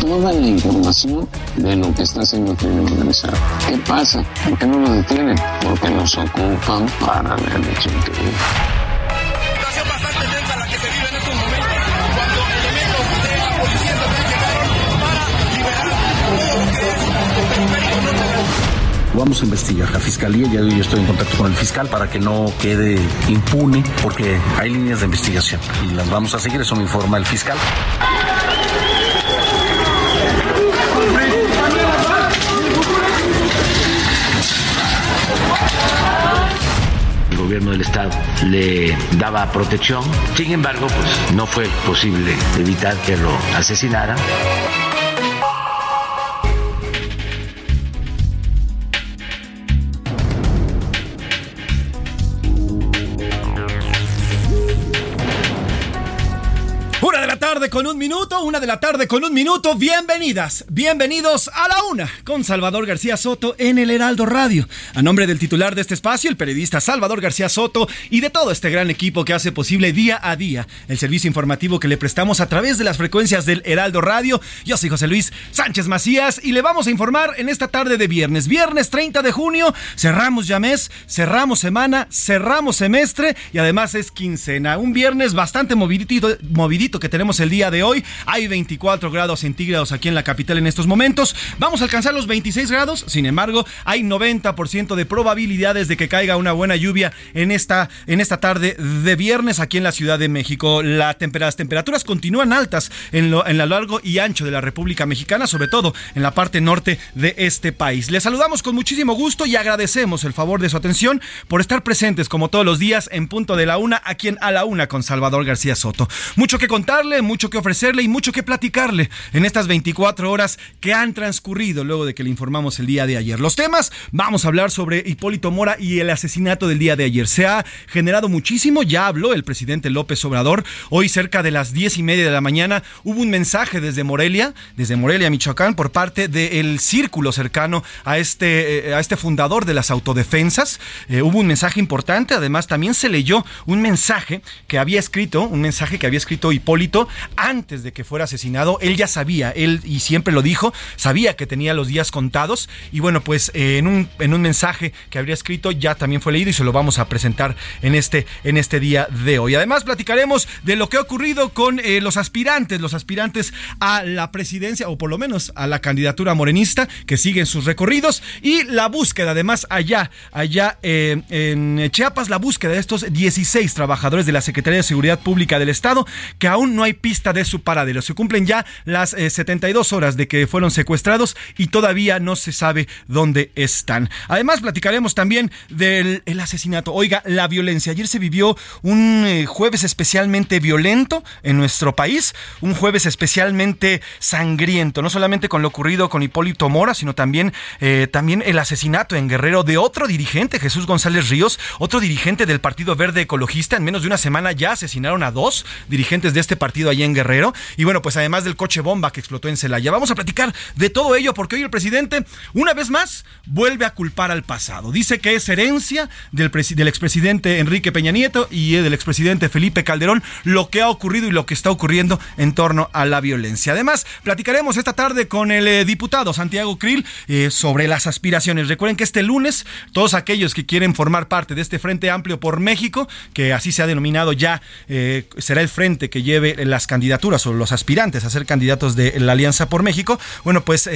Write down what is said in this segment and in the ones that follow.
Toda la información de lo que está haciendo el crimen organizado. ¿Qué pasa? ¿Por qué no lo detienen? Porque nos ocupan para la elección que viene. situación bastante tensa la que se vive en estos momentos cuando elementos de la policía también llegaron para liberar todo lo que es el periférico norte de la Vamos a investigar. La fiscalía, ya yo estoy en contacto con el fiscal para que no quede impune, porque hay líneas de investigación y las vamos a seguir. Eso me informa el fiscal. Gobierno del estado le daba protección. Sin embargo, pues no fue posible evitar que lo asesinaran. Minuto, una de la tarde con un minuto. Bienvenidas, bienvenidos a la una con Salvador García Soto en el Heraldo Radio. A nombre del titular de este espacio, el periodista Salvador García Soto y de todo este gran equipo que hace posible día a día el servicio informativo que le prestamos a través de las frecuencias del Heraldo Radio. Yo soy José Luis Sánchez Macías y le vamos a informar en esta tarde de viernes, viernes 30 de junio. Cerramos ya mes, cerramos semana, cerramos semestre y además es quincena. Un viernes bastante movidito, movidito que tenemos el día de hoy. Hay 24 grados centígrados aquí en la capital en estos momentos. Vamos a alcanzar los 26 grados. Sin embargo, hay 90% de probabilidades de que caiga una buena lluvia en esta, en esta tarde de viernes aquí en la Ciudad de México. Las temperaturas continúan altas en lo, largo y ancho de la República Mexicana, sobre todo en la parte norte de este país. Les saludamos con muchísimo gusto y agradecemos el favor de su atención por estar presentes como todos los días en punto de la una aquí en A la Una con Salvador García Soto. Mucho que contarle, mucho que y mucho que platicarle en estas 24 horas que han transcurrido luego de que le informamos el día de ayer. Los temas, vamos a hablar sobre Hipólito Mora y el asesinato del día de ayer. Se ha generado muchísimo, ya habló el presidente López Obrador. Hoy cerca de las 10 y media de la mañana hubo un mensaje desde Morelia, desde Morelia, Michoacán, por parte del círculo cercano a este, eh, a este fundador de las autodefensas. Eh, hubo un mensaje importante, además también se leyó un mensaje que había escrito, un mensaje que había escrito Hipólito antes de que fuera asesinado. Él ya sabía, él y siempre lo dijo, sabía que tenía los días contados y bueno, pues eh, en, un, en un mensaje que habría escrito ya también fue leído y se lo vamos a presentar en este, en este día de hoy. Además platicaremos de lo que ha ocurrido con eh, los aspirantes, los aspirantes a la presidencia o por lo menos a la candidatura morenista que siguen sus recorridos y la búsqueda además allá, allá eh, en Chiapas, la búsqueda de estos 16 trabajadores de la Secretaría de Seguridad Pública del Estado que aún no hay pista de su paradero. Se cumplen ya las eh, 72 horas de que fueron secuestrados y todavía no se sabe dónde están. Además, platicaremos también del el asesinato. Oiga, la violencia. Ayer se vivió un eh, jueves especialmente violento en nuestro país, un jueves especialmente sangriento, no solamente con lo ocurrido con Hipólito Mora, sino también, eh, también el asesinato en Guerrero de otro dirigente, Jesús González Ríos, otro dirigente del Partido Verde Ecologista. En menos de una semana ya asesinaron a dos dirigentes de este partido allá en Guerrero. Y bueno, pues además del coche bomba que explotó en Celaya. Vamos a platicar de todo ello porque hoy el presidente, una vez más, vuelve a culpar al pasado. Dice que es herencia del, presi- del expresidente Enrique Peña Nieto y del expresidente Felipe Calderón lo que ha ocurrido y lo que está ocurriendo en torno a la violencia. Además, platicaremos esta tarde con el eh, diputado Santiago Krill eh, sobre las aspiraciones. Recuerden que este lunes, todos aquellos que quieren formar parte de este Frente Amplio por México, que así se ha denominado ya, eh, será el frente que lleve las candidaturas o los aspirantes a ser candidatos de la Alianza por México. Bueno, pues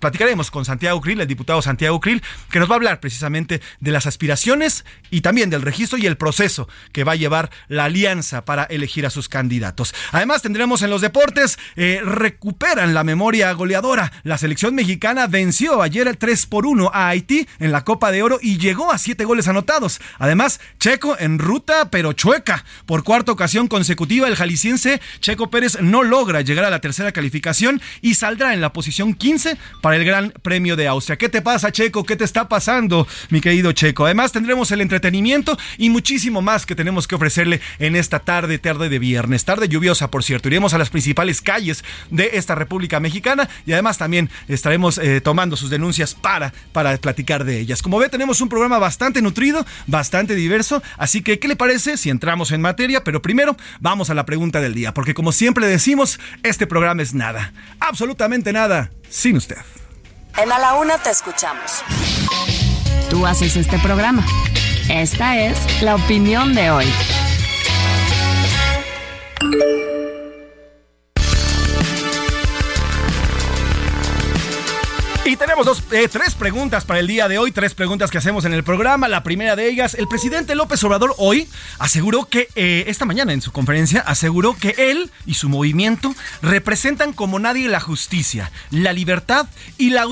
platicaremos con Santiago Krill, el diputado Santiago Krill, que nos va a hablar precisamente de las aspiraciones y también del registro y el proceso que va a llevar la Alianza para elegir a sus candidatos. Además, tendremos en los deportes, eh, recuperan la memoria goleadora. La selección mexicana venció ayer el 3 por 1 a Haití en la Copa de Oro y llegó a siete goles anotados. Además, Checo en ruta pero chueca. Por cuarta ocasión consecutiva, el jalisciense Checo Pérez no logra llegar a la tercera calificación y saldrá en la posición 15 para el Gran Premio de Austria. ¿Qué te pasa, Checo? ¿Qué te está pasando, mi querido Checo? Además, tendremos el entretenimiento y muchísimo más que tenemos que ofrecerle en esta tarde, tarde de viernes. Tarde lluviosa, por cierto. Iremos a las principales calles de esta República Mexicana y además también estaremos eh, tomando sus denuncias para, para platicar de ellas. Como ve, tenemos un programa bastante nutrido, bastante diverso, así que ¿qué le parece si entramos en materia? Pero primero vamos a la pregunta del día, porque como siempre decimos, este programa es nada, absolutamente nada, sin usted. En A la Una te escuchamos. Tú haces este programa. Esta es la opinión de hoy. Y tenemos dos, eh, tres preguntas para el día de hoy, tres preguntas que hacemos en el programa. La primera de ellas, el presidente López Obrador hoy aseguró que, eh, esta mañana en su conferencia, aseguró que él y su movimiento representan como nadie la justicia, la libertad y la,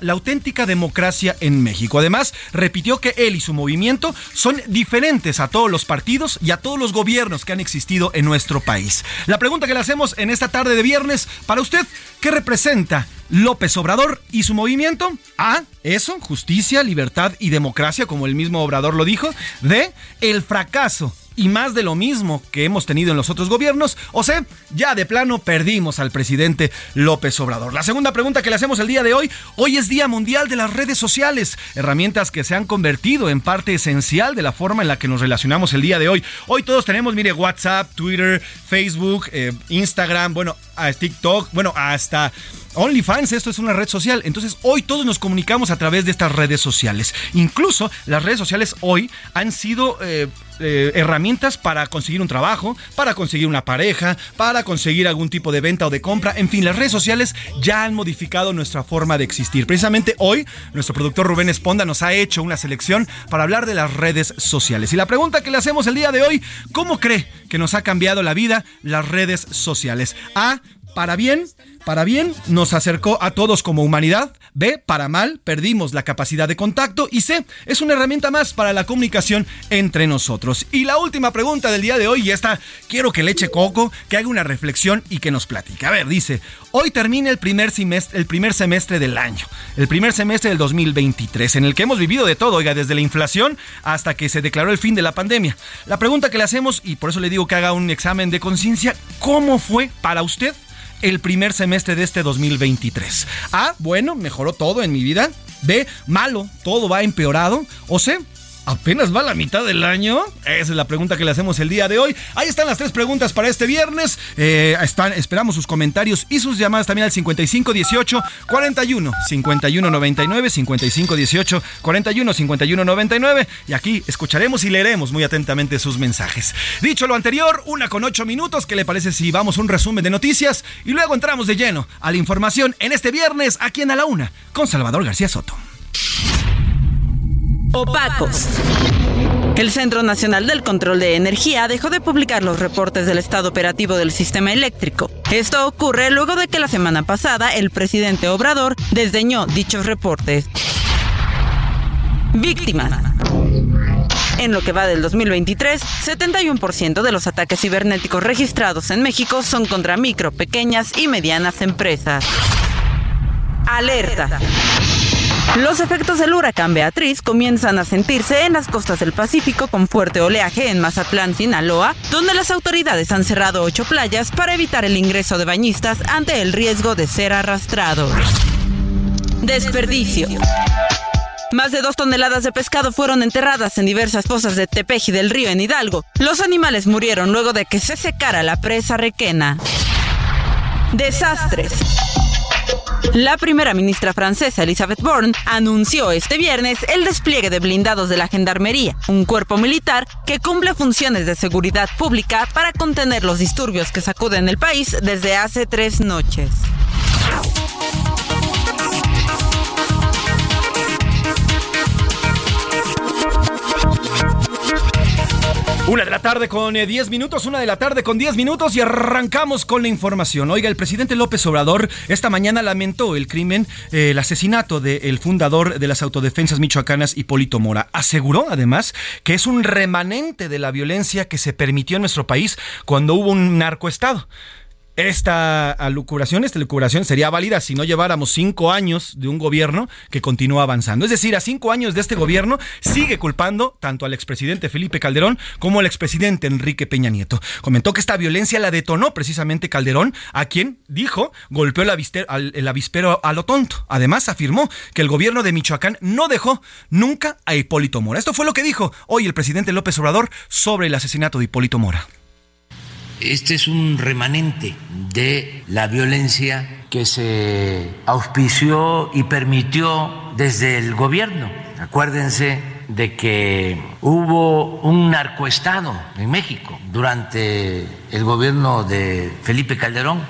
la auténtica democracia en México. Además, repitió que él y su movimiento son diferentes a todos los partidos y a todos los gobiernos que han existido en nuestro país. La pregunta que le hacemos en esta tarde de viernes, para usted, ¿qué representa López Obrador y su movimiento? A. Eso, justicia, libertad y democracia, como el mismo Obrador lo dijo. D. El fracaso y más de lo mismo que hemos tenido en los otros gobiernos, o sea, ya de plano perdimos al presidente López Obrador. La segunda pregunta que le hacemos el día de hoy, hoy es Día Mundial de las Redes Sociales, herramientas que se han convertido en parte esencial de la forma en la que nos relacionamos el día de hoy. Hoy todos tenemos, mire, WhatsApp, Twitter, Facebook, eh, Instagram, bueno, TikTok, bueno, hasta OnlyFans, esto es una red social. Entonces, hoy todos nos comunicamos a través de estas redes sociales. Incluso las redes sociales hoy han sido eh, eh, herramientas para conseguir un trabajo, para conseguir una pareja, para conseguir algún tipo de venta o de compra. En fin, las redes sociales ya han modificado nuestra forma de existir. Precisamente hoy, nuestro productor Rubén Esponda nos ha hecho una selección para hablar de las redes sociales. Y la pregunta que le hacemos el día de hoy, ¿cómo cree que nos ha cambiado la vida las redes sociales? Para bien, para bien, nos acercó a todos como humanidad. B, para mal, perdimos la capacidad de contacto. Y C, es una herramienta más para la comunicación entre nosotros. Y la última pregunta del día de hoy, y esta quiero que le eche coco, que haga una reflexión y que nos platique. A ver, dice, hoy termina el primer, semestre, el primer semestre del año, el primer semestre del 2023, en el que hemos vivido de todo, oiga, desde la inflación hasta que se declaró el fin de la pandemia. La pregunta que le hacemos, y por eso le digo que haga un examen de conciencia, ¿cómo fue para usted? El primer semestre de este 2023. A, bueno, mejoró todo en mi vida. B, malo, todo va empeorado. O C, ¿Apenas va la mitad del año? Esa es la pregunta que le hacemos el día de hoy. Ahí están las tres preguntas para este viernes. Eh, están, esperamos sus comentarios y sus llamadas también al 5518 41 51 99 5518 41 51 99 y aquí escucharemos y leeremos muy atentamente sus mensajes. Dicho lo anterior, una con ocho minutos. ¿Qué le parece si vamos a un resumen de noticias y luego entramos de lleno a la información en este viernes aquí en A la Una con Salvador García Soto? Opacos. El Centro Nacional del Control de Energía dejó de publicar los reportes del estado operativo del sistema eléctrico. Esto ocurre luego de que la semana pasada el presidente Obrador desdeñó dichos reportes. Víctimas. En lo que va del 2023, 71% de los ataques cibernéticos registrados en México son contra micro, pequeñas y medianas empresas. Alerta. Los efectos del huracán Beatriz comienzan a sentirse en las costas del Pacífico con fuerte oleaje en Mazatlán, Sinaloa, donde las autoridades han cerrado ocho playas para evitar el ingreso de bañistas ante el riesgo de ser arrastrados. Desperdicio. Más de dos toneladas de pescado fueron enterradas en diversas fosas de Tepeji del río en Hidalgo. Los animales murieron luego de que se secara la presa requena. Desastres. La primera ministra francesa Elisabeth Borne anunció este viernes el despliegue de blindados de la Gendarmería, un cuerpo militar que cumple funciones de seguridad pública para contener los disturbios que sacuden el país desde hace tres noches. Una de la tarde con 10 eh, minutos, una de la tarde con 10 minutos y arrancamos con la información. Oiga, el presidente López Obrador esta mañana lamentó el crimen, eh, el asesinato del fundador de las autodefensas michoacanas, Hipólito Mora. Aseguró además que es un remanente de la violencia que se permitió en nuestro país cuando hubo un narcoestado. Esta alucuración, esta lucuración sería válida si no lleváramos cinco años de un gobierno que continúa avanzando. Es decir, a cinco años de este gobierno sigue culpando tanto al expresidente Felipe Calderón como al expresidente Enrique Peña Nieto. Comentó que esta violencia la detonó precisamente Calderón, a quien dijo golpeó el avispero a lo tonto. Además, afirmó que el gobierno de Michoacán no dejó nunca a Hipólito Mora. Esto fue lo que dijo hoy el presidente López Obrador sobre el asesinato de Hipólito Mora. Este es un remanente de la violencia que se auspició y permitió desde el gobierno. Acuérdense de que hubo un narcoestado en México durante el gobierno de Felipe Calderón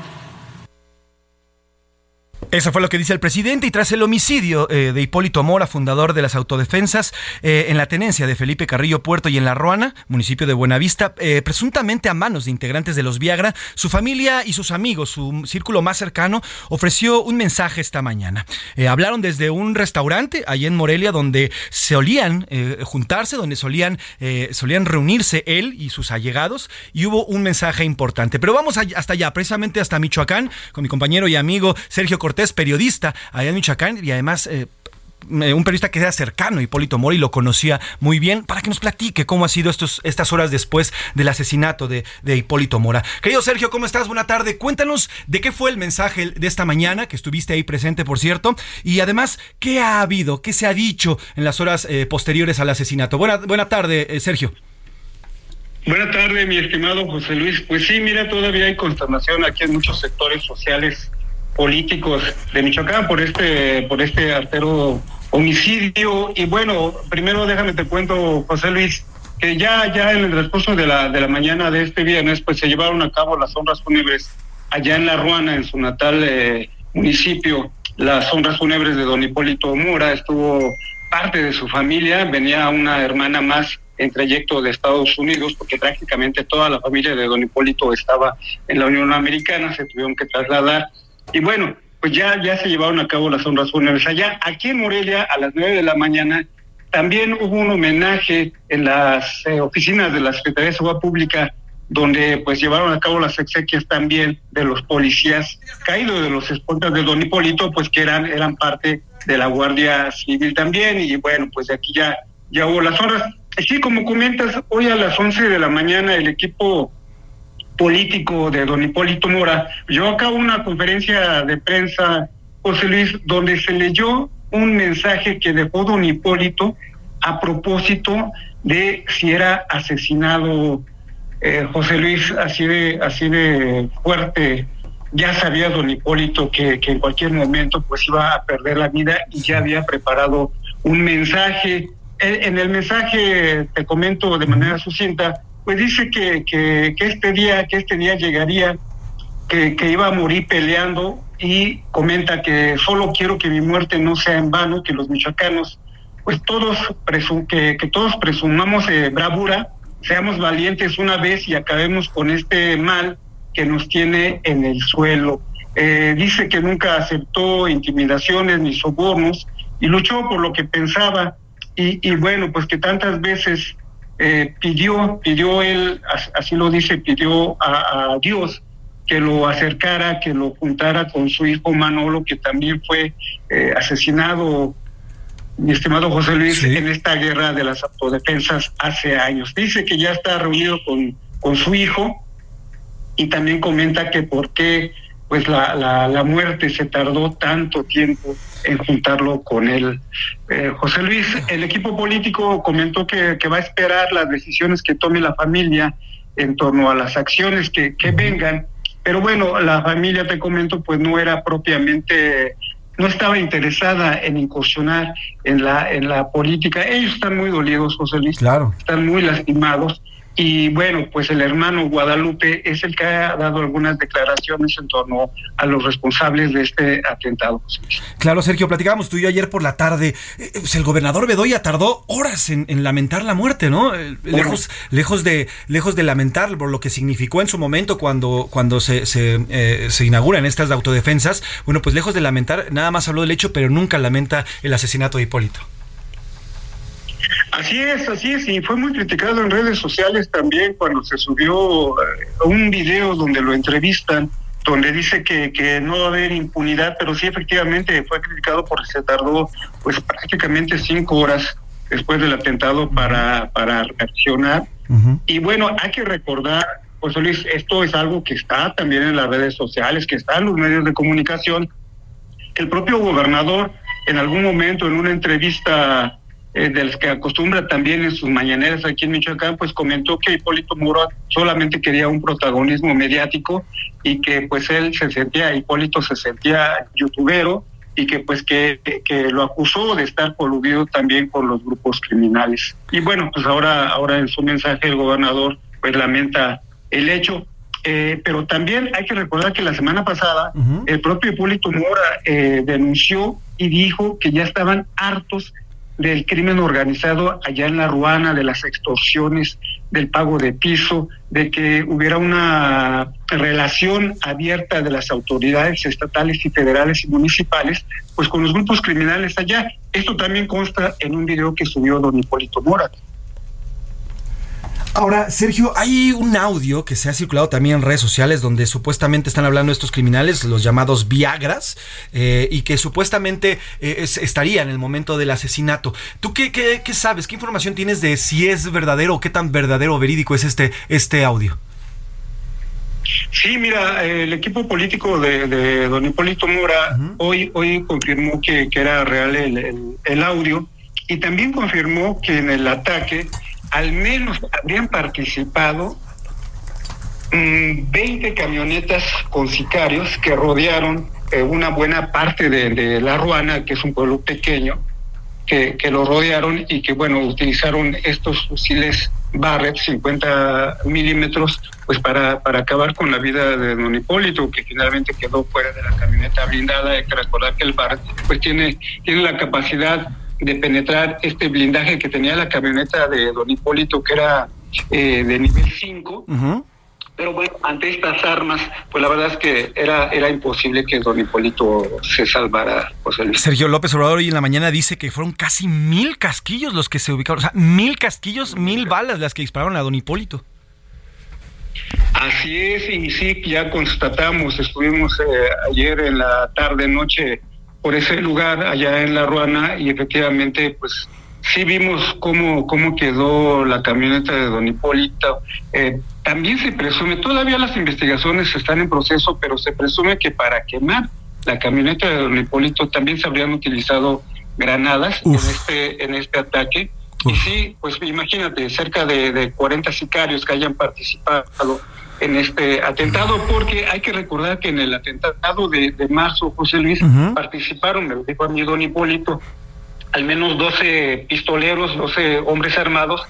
eso fue lo que dice el presidente y tras el homicidio eh, de Hipólito Mora, fundador de las autodefensas, eh, en la tenencia de Felipe Carrillo Puerto y en La Ruana, municipio de Buenavista, eh, presuntamente a manos de integrantes de los Viagra, su familia y sus amigos, su círculo más cercano, ofreció un mensaje esta mañana. hablaron desde un restaurante allí en Morelia donde solían juntarse, donde solían, solían reunirse él y sus allegados y hubo un mensaje importante. Pero vamos hasta allá, precisamente hasta Michoacán, con mi compañero y amigo Sergio Cortés es periodista allá en Michoacán y además eh, un periodista que era cercano a Hipólito Mori lo conocía muy bien, para que nos platique cómo ha sido estos, estas horas después del asesinato de, de, Hipólito Mora. Querido Sergio, ¿cómo estás? Buena tarde. Cuéntanos de qué fue el mensaje de esta mañana, que estuviste ahí presente, por cierto, y además, ¿qué ha habido? ¿Qué se ha dicho en las horas eh, posteriores al asesinato? Buena, buena tarde, eh, Sergio. Buena tarde, mi estimado José Luis. Pues sí, mira, todavía hay consternación aquí en muchos sectores sociales políticos de Michoacán por este por este artero homicidio. Y bueno primero déjame te cuento José Luis que ya ya en el transcurso de la de la mañana de este viernes pues se llevaron a cabo las honras fúnebres allá en La Ruana en su natal eh, municipio. Las honras fúnebres de don Hipólito Mora estuvo parte de su familia venía una hermana más en trayecto de Estados Unidos, porque prácticamente toda la familia de don Hipólito estaba en la Unión Americana, se tuvieron que trasladar y bueno, pues ya, ya se llevaron a cabo las honras fúnebres allá. Aquí en Morelia, a las nueve de la mañana, también hubo un homenaje en las eh, oficinas de la Secretaría de Seguridad Pública, donde pues llevaron a cabo las exequias también de los policías caídos de los espontas de Don Hipólito, pues que eran, eran parte de la Guardia Civil también. Y bueno, pues de aquí ya, ya hubo las honras. Sí, como comentas, hoy a las once de la mañana el equipo político de don Hipólito Mora, llevó a cabo una conferencia de prensa, José Luis, donde se leyó un mensaje que dejó don Hipólito a propósito de si era asesinado eh, José Luis así de así de fuerte. Ya sabía don Hipólito que, que, en cualquier momento pues iba a perder la vida y ya había preparado un mensaje. En el mensaje te comento de manera sucinta pues dice que, que, este día, que este día llegaría, que, que, iba a morir peleando y comenta que solo quiero que mi muerte no sea en vano, que los michoacanos, pues todos que, todos presumamos bravura, seamos valientes una vez y acabemos con este mal que nos tiene en el suelo. Eh, dice que nunca aceptó intimidaciones ni sobornos y luchó por lo que pensaba y, y bueno, pues que tantas veces eh, pidió, pidió él, así lo dice, pidió a, Dios que lo acercara, que lo juntara con su hijo Manolo, que también fue eh, asesinado, mi estimado José Luis, en esta guerra de las autodefensas hace años. Dice que ya está reunido con, con su hijo y también comenta que por qué pues la, la, la, muerte se tardó tanto tiempo en juntarlo con él. Eh, José Luis, el equipo político comentó que, que, va a esperar las decisiones que tome la familia en torno a las acciones que, que vengan, Pero bueno, la familia, te comento, pues no era propiamente no estaba interesada en incursionar en la en la política. Ellos están muy dolidos, José Luis. Claro. Están muy lastimados y bueno, pues el hermano Guadalupe es el que ha dado algunas declaraciones en torno a los responsables de este atentado. Claro, Sergio, platicábamos tú y yo ayer por la tarde. Eh, pues el gobernador Bedoya tardó horas en, lamentar la muerte, ¿no? Eh, lejos, lejos, de, lejos de lamentar por lo que significó en su momento cuando, cuando se, se, eh, se inauguran estas autodefensas. Bueno, pues lejos de lamentar, nada más habló del hecho, pero nunca lamenta el asesinato de Hipólito. Así es, así es, y fue muy criticado en redes sociales también cuando se subió eh, un video donde lo entrevistan, donde dice que, que no va a haber impunidad, pero sí efectivamente fue criticado porque se tardó pues prácticamente cinco horas después del atentado para, para reaccionar. Y bueno, hay que recordar, José Luis, esto es algo que está también en las redes sociales, que está en los medios de comunicación. El propio gobernador en algún momento en una entrevista eh, de los que acostumbra también en sus mañaneras aquí en Michoacán, pues comentó que Hipólito Muro solamente quería un protagonismo mediático y que pues él se sentía, Hipólito se sentía youtubero y que pues que, que lo acusó de estar coludido también con los grupos criminales. Y bueno, pues ahora, ahora en su mensaje el gobernador pues lamenta el hecho. Eh, pero también hay que recordar que la semana pasada el propio Hipólito Mora eh, denunció y dijo que ya estaban hartos del crimen organizado allá en la Ruana, de las extorsiones, del pago de piso, de que hubiera una relación abierta de las autoridades estatales y federales y municipales, pues con los grupos criminales allá. Esto también consta en un video que subió don Hipólito Mora. Ahora, Sergio, hay un audio que se ha circulado también en redes sociales donde supuestamente están hablando estos criminales, los llamados Viagras, eh, y que supuestamente eh, estaría en el momento del asesinato. ¿Tú qué, qué, sabes? ¿Qué información tienes de si es verdadero o qué tan verdadero o verídico es este, este audio? Sí, mira, el equipo político de, don Hipólito Mora hoy, hoy confirmó que, era real el, el audio y también confirmó que en el ataque al menos habrían participado 20 mm, camionetas con sicarios que rodearon eh, una buena parte de, La Ruana, que es un pueblo pequeño, que, que, lo rodearon y que, bueno, utilizaron estos fusiles Barrett 50 milímetros, pues para, para acabar con la vida de don Hipólito, que finalmente quedó fuera de la camioneta blindada. Hay que recordar que el Barrett, pues tiene, tiene la capacidad de penetrar este blindaje que tenía la camioneta de don Hipólito, que era eh, de nivel 5. Pero bueno, ante estas armas, pues la verdad es que era, era imposible que don Hipólito se salvara. Sergio López Obrador hoy en la mañana dice que fueron casi mil casquillos los que se ubicaron, o sea, mil casquillos, mil balas las que dispararon a don Hipólito. Así es, y sí, ya constatamos, estuvimos eh, ayer en la tarde, noche, por ese lugar allá en La Ruana y efectivamente pues sí vimos cómo, cómo quedó la camioneta de don Hipólito. Eh, también se presume, todavía las investigaciones están en proceso, pero se presume que para quemar la camioneta de don Hipólito también se habrían utilizado granadas en este, en este ataque. Y sí, pues imagínate, cerca de, de 40 sicarios que hayan participado en este atentado, porque hay que recordar que en el atentado de, marzo, José Luis, participaron, me lo dijo a mí don Hipólito, al menos 12 pistoleros, 12 hombres armados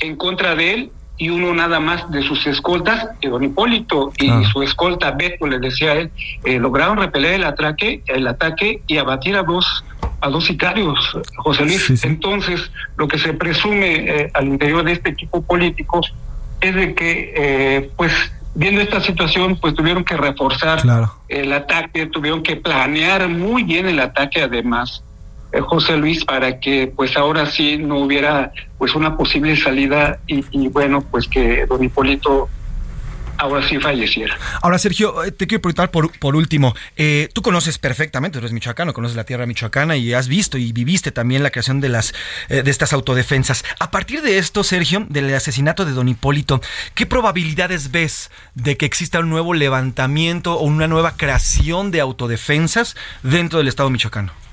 en contra de él y uno nada más de sus escoltas, y don Hipólito y su escolta Beto, le decía él, eh, lograron repeler el ataque, el ataque y abatir a dos a dos sicarios, José Luis. Entonces, lo que se presume eh, al interior de este equipo político es de que, eh, pues, viendo esta situación, pues tuvieron que reforzar el ataque, tuvieron que planear muy bien el ataque, además, eh, José Luis, para que, pues, ahora sí no hubiera, pues, una posible salida y, y bueno, pues que don Hipólito ahora sí falleciera. Ahora, Sergio, eh, te quiero preguntar por, por último, eh, tú conoces perfectamente, tú eres michoacano, conoces la tierra michoacana y has visto y viviste también la creación de, las, eh, de estas autodefensas. A partir de esto, Sergio, del asesinato de don Hipólito, ¿qué probabilidades ves de que exista un nuevo levantamiento o una nueva creación de autodefensas dentro del Estado michoacano?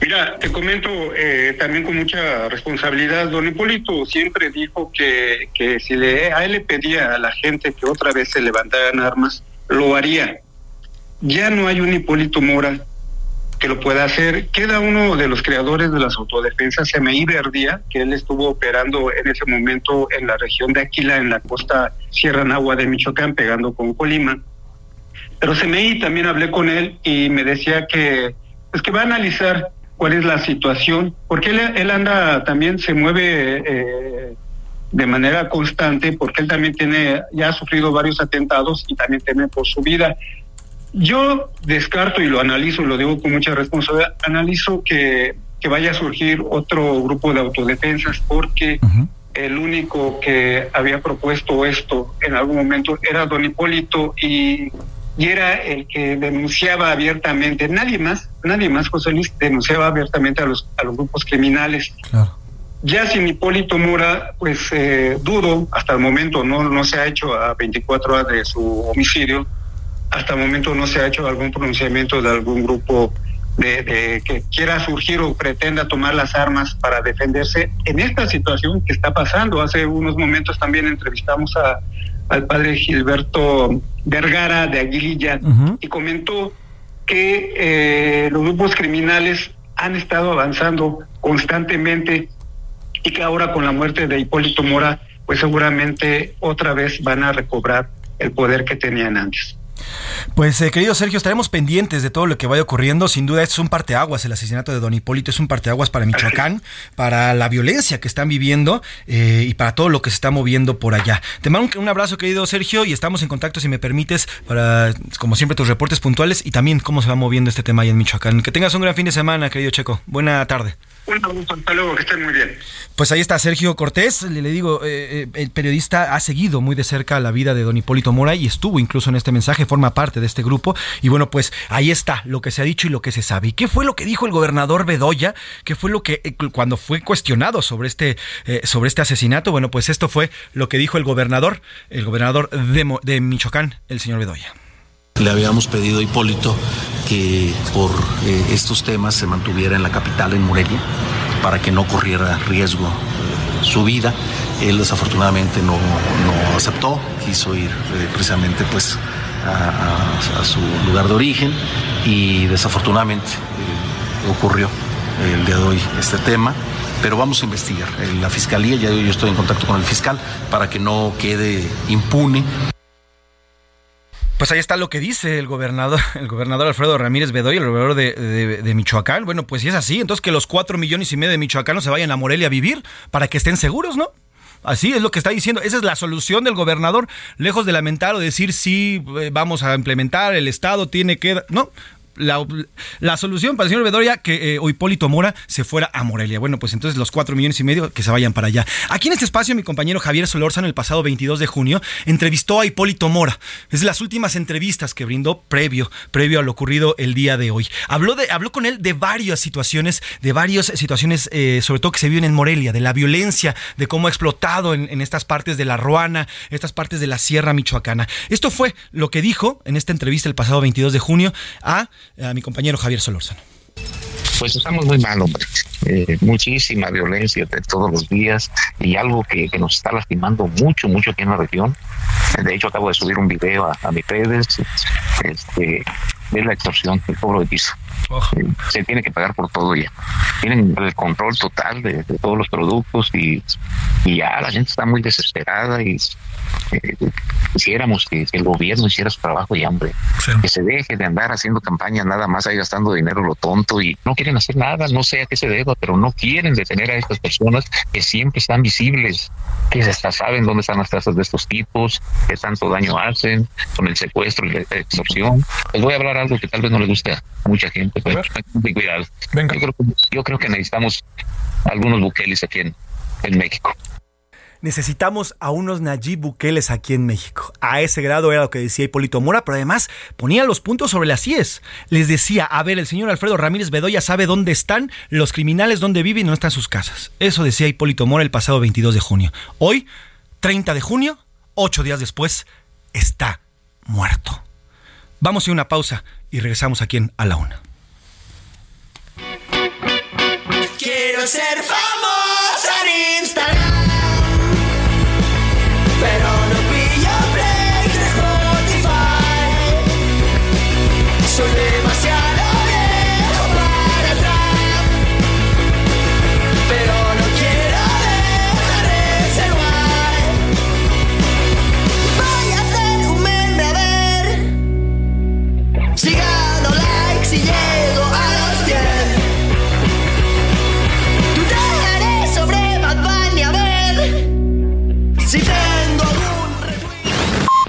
Mira, te comento eh, también con mucha responsabilidad, don Hipólito siempre dijo que, que si le, a él le pedía a la gente que otra vez se levantaran armas, lo haría. Ya no hay un Hipólito Mora que lo pueda hacer. Queda uno de los creadores de las autodefensas, Semeí Verdía, que él estuvo operando en ese momento en la región de Aquila, en la costa Sierra Nahua de Michoacán, pegando con Colima. Pero Semeí también hablé con él y me decía que, pues que va a analizar cuál es la situación, porque él, él anda también, se mueve eh, de manera constante, porque él también tiene, ya ha sufrido varios atentados y también teme por su vida. Yo descarto y lo analizo, lo digo con mucha responsabilidad, analizo que, que vaya a surgir otro grupo de autodefensas porque el único que había propuesto esto en algún momento era don Hipólito y, y era el que denunciaba abiertamente, nadie más, nadie más, José Luis, denunciaba abiertamente a los, a los grupos criminales. Ya sin Hipólito Mora, pues eh, dudo, hasta el momento no, no se ha hecho a 24 horas de su homicidio, hasta el momento no se ha hecho algún pronunciamiento de algún grupo de, de, que quiera surgir o pretenda tomar las armas para defenderse en esta situación que está pasando. Hace unos momentos también entrevistamos a, al padre Gilberto Vergara de Aguililla uh -huh. y comentó que eh, los grupos criminales han estado avanzando constantemente y que ahora con la muerte de Hipólito Mora, pues seguramente otra vez van a recobrar el poder que tenían antes. Pues eh, querido Sergio, estaremos pendientes de todo lo que vaya ocurriendo. Sin duda es un parteaguas el asesinato de Don Hipólito, es un parteaguas para Michoacán, para la violencia que están viviendo eh, y para todo lo que se está moviendo por allá. Te mando un, un, abrazo querido Sergio y estamos en contacto si me permites para, como siempre, tus reportes puntuales y también cómo se va moviendo este tema ahí en Michoacán. Que tengas un gran fin de semana, querido Checo. Buena tarde. Un abrazo, hasta luego, que estén muy bien. Pues ahí está Sergio Cortés, le, le digo, eh, el periodista ha seguido muy de cerca la vida de don Hipólito Mora y estuvo incluso en este mensaje, forma parte de este grupo. Y bueno, pues ahí está lo que se ha dicho y lo que se sabe. ¿Y qué fue lo que dijo el gobernador Bedoya? ¿Qué fue lo que eh, cuando fue cuestionado sobre este, eh, sobre este asesinato? Bueno, pues esto fue lo que dijo el gobernador, el gobernador de, de Michoacán, el señor Bedoya. Le habíamos pedido a Hipólito que por eh, estos temas se mantuviera en la capital, en Morelia, para que no corriera riesgo eh, su vida. Él desafortunadamente no, aceptó, quiso ir eh, precisamente pues a, su lugar de origen y desafortunadamente ocurrió el día de hoy este tema pero vamos a investigar. La fiscalía, ya yo estoy en contacto con el fiscal para que no quede impune pues ahí está lo que dice el gobernador, el gobernador Alfredo Ramírez Bedoya, el gobernador de, de, de, Michoacán. Bueno, pues si es así, entonces que los cuatro millones y medio de michoacanos se vayan a Morelia a vivir para que estén seguros, ¿no? Así es lo que está diciendo. Esa es la solución del gobernador, lejos de lamentar o decir sí, vamos a implementar, el Estado tiene que... No, la, solución para el señor Bedoya que eh, o Hipólito Mora se fuera a Morelia. Bueno, pues entonces los cuatro millones y medio que se vayan para allá. Aquí en este espacio, mi compañero Javier Solórzano, el pasado 22 de junio, entrevistó a Hipólito Mora. Es de las últimas entrevistas que brindó previo, previo a lo ocurrido el día de hoy. Habló, de, habló con él de varias situaciones, de varias situaciones, eh, sobre todo que se viven en Morelia, de la violencia, de cómo ha explotado en, en estas partes de la Ruana, estas partes de la Sierra Michoacana. Esto fue lo que dijo en esta entrevista el pasado 22 de junio a a mi compañero Javier Solórzano. Pues estamos muy mal, hombre. Eh, muchísima violencia de todos los días y algo que, nos está lastimando mucho, mucho aquí en la región. De hecho, acabo de subir un video a, a mis redes. Este, es la extorsión, el cobro de piso. Se tiene que pagar por todo ya. Tienen el control total de, de todos los productos y, y, ya la gente está muy desesperada y eh, quisiéramos que, el gobierno hiciera su trabajo y hombre, sí. que se deje de andar haciendo campañas nada más ahí gastando dinero lo tonto y no quieren hacer nada, no sé a qué se deba, pero no quieren detener a estas personas que siempre están visibles, que hasta saben dónde están las casas de estos tipos, que tanto daño hacen con el secuestro y la extorsión. Les voy a hablar algo que tal vez no le guste a mucha gente, Venga. Yo, creo, yo creo que necesitamos algunos buqueles aquí en, en México necesitamos a unos Nayib Bukeles aquí en México. A ese grado era lo que decía Hipólito Mora, pero además ponía los puntos sobre las IES. Les decía, a ver, el señor Alfredo Ramírez Bedoya sabe dónde están los criminales, dónde viven y no están sus casas. Eso decía Hipólito Mora el pasado 22 de junio. Hoy, 30 de junio, ocho días después, está muerto. Vamos a una pausa y regresamos aquí en A la Una. Quiero ser famosa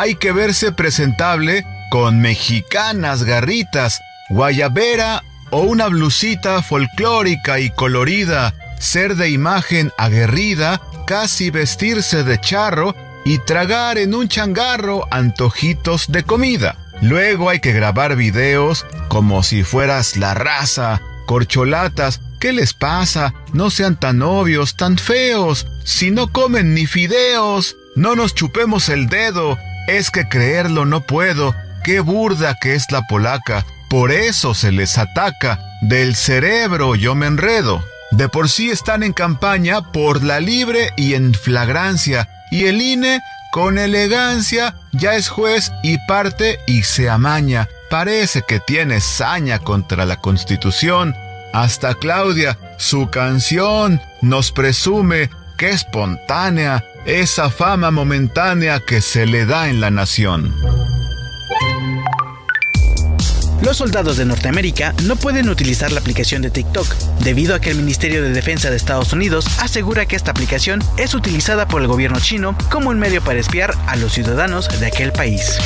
Hay que verse presentable con mexicanas garritas, guayabera o una blusita folclórica y colorida, ser de imagen aguerrida, casi vestirse de charro y tragar en un changarro antojitos de comida. Luego hay que grabar videos como si fueras la raza, corcholatas, ¿qué les pasa? No sean tan obvios, tan feos. Si no comen ni fideos, no nos chupemos el dedo. Es que creerlo no puedo. Qué burda que es la polaca. Por eso se les ataca. Del cerebro yo me enredo. De por sí están en campaña por la libre y en flagrancia. Y el INE, con elegancia, ya es juez y parte y se amaña. Parece que tiene saña contra la Constitución. Hasta Claudia, su canción, nos presume que espontánea esa fama momentánea que se le da en la nación. Los soldados de Norteamérica no pueden utilizar la aplicación de TikTok, debido a que el Ministerio de Defensa de Estados Unidos asegura que esta aplicación es utilizada por el gobierno chino como un medio para espiar a los ciudadanos de aquel país.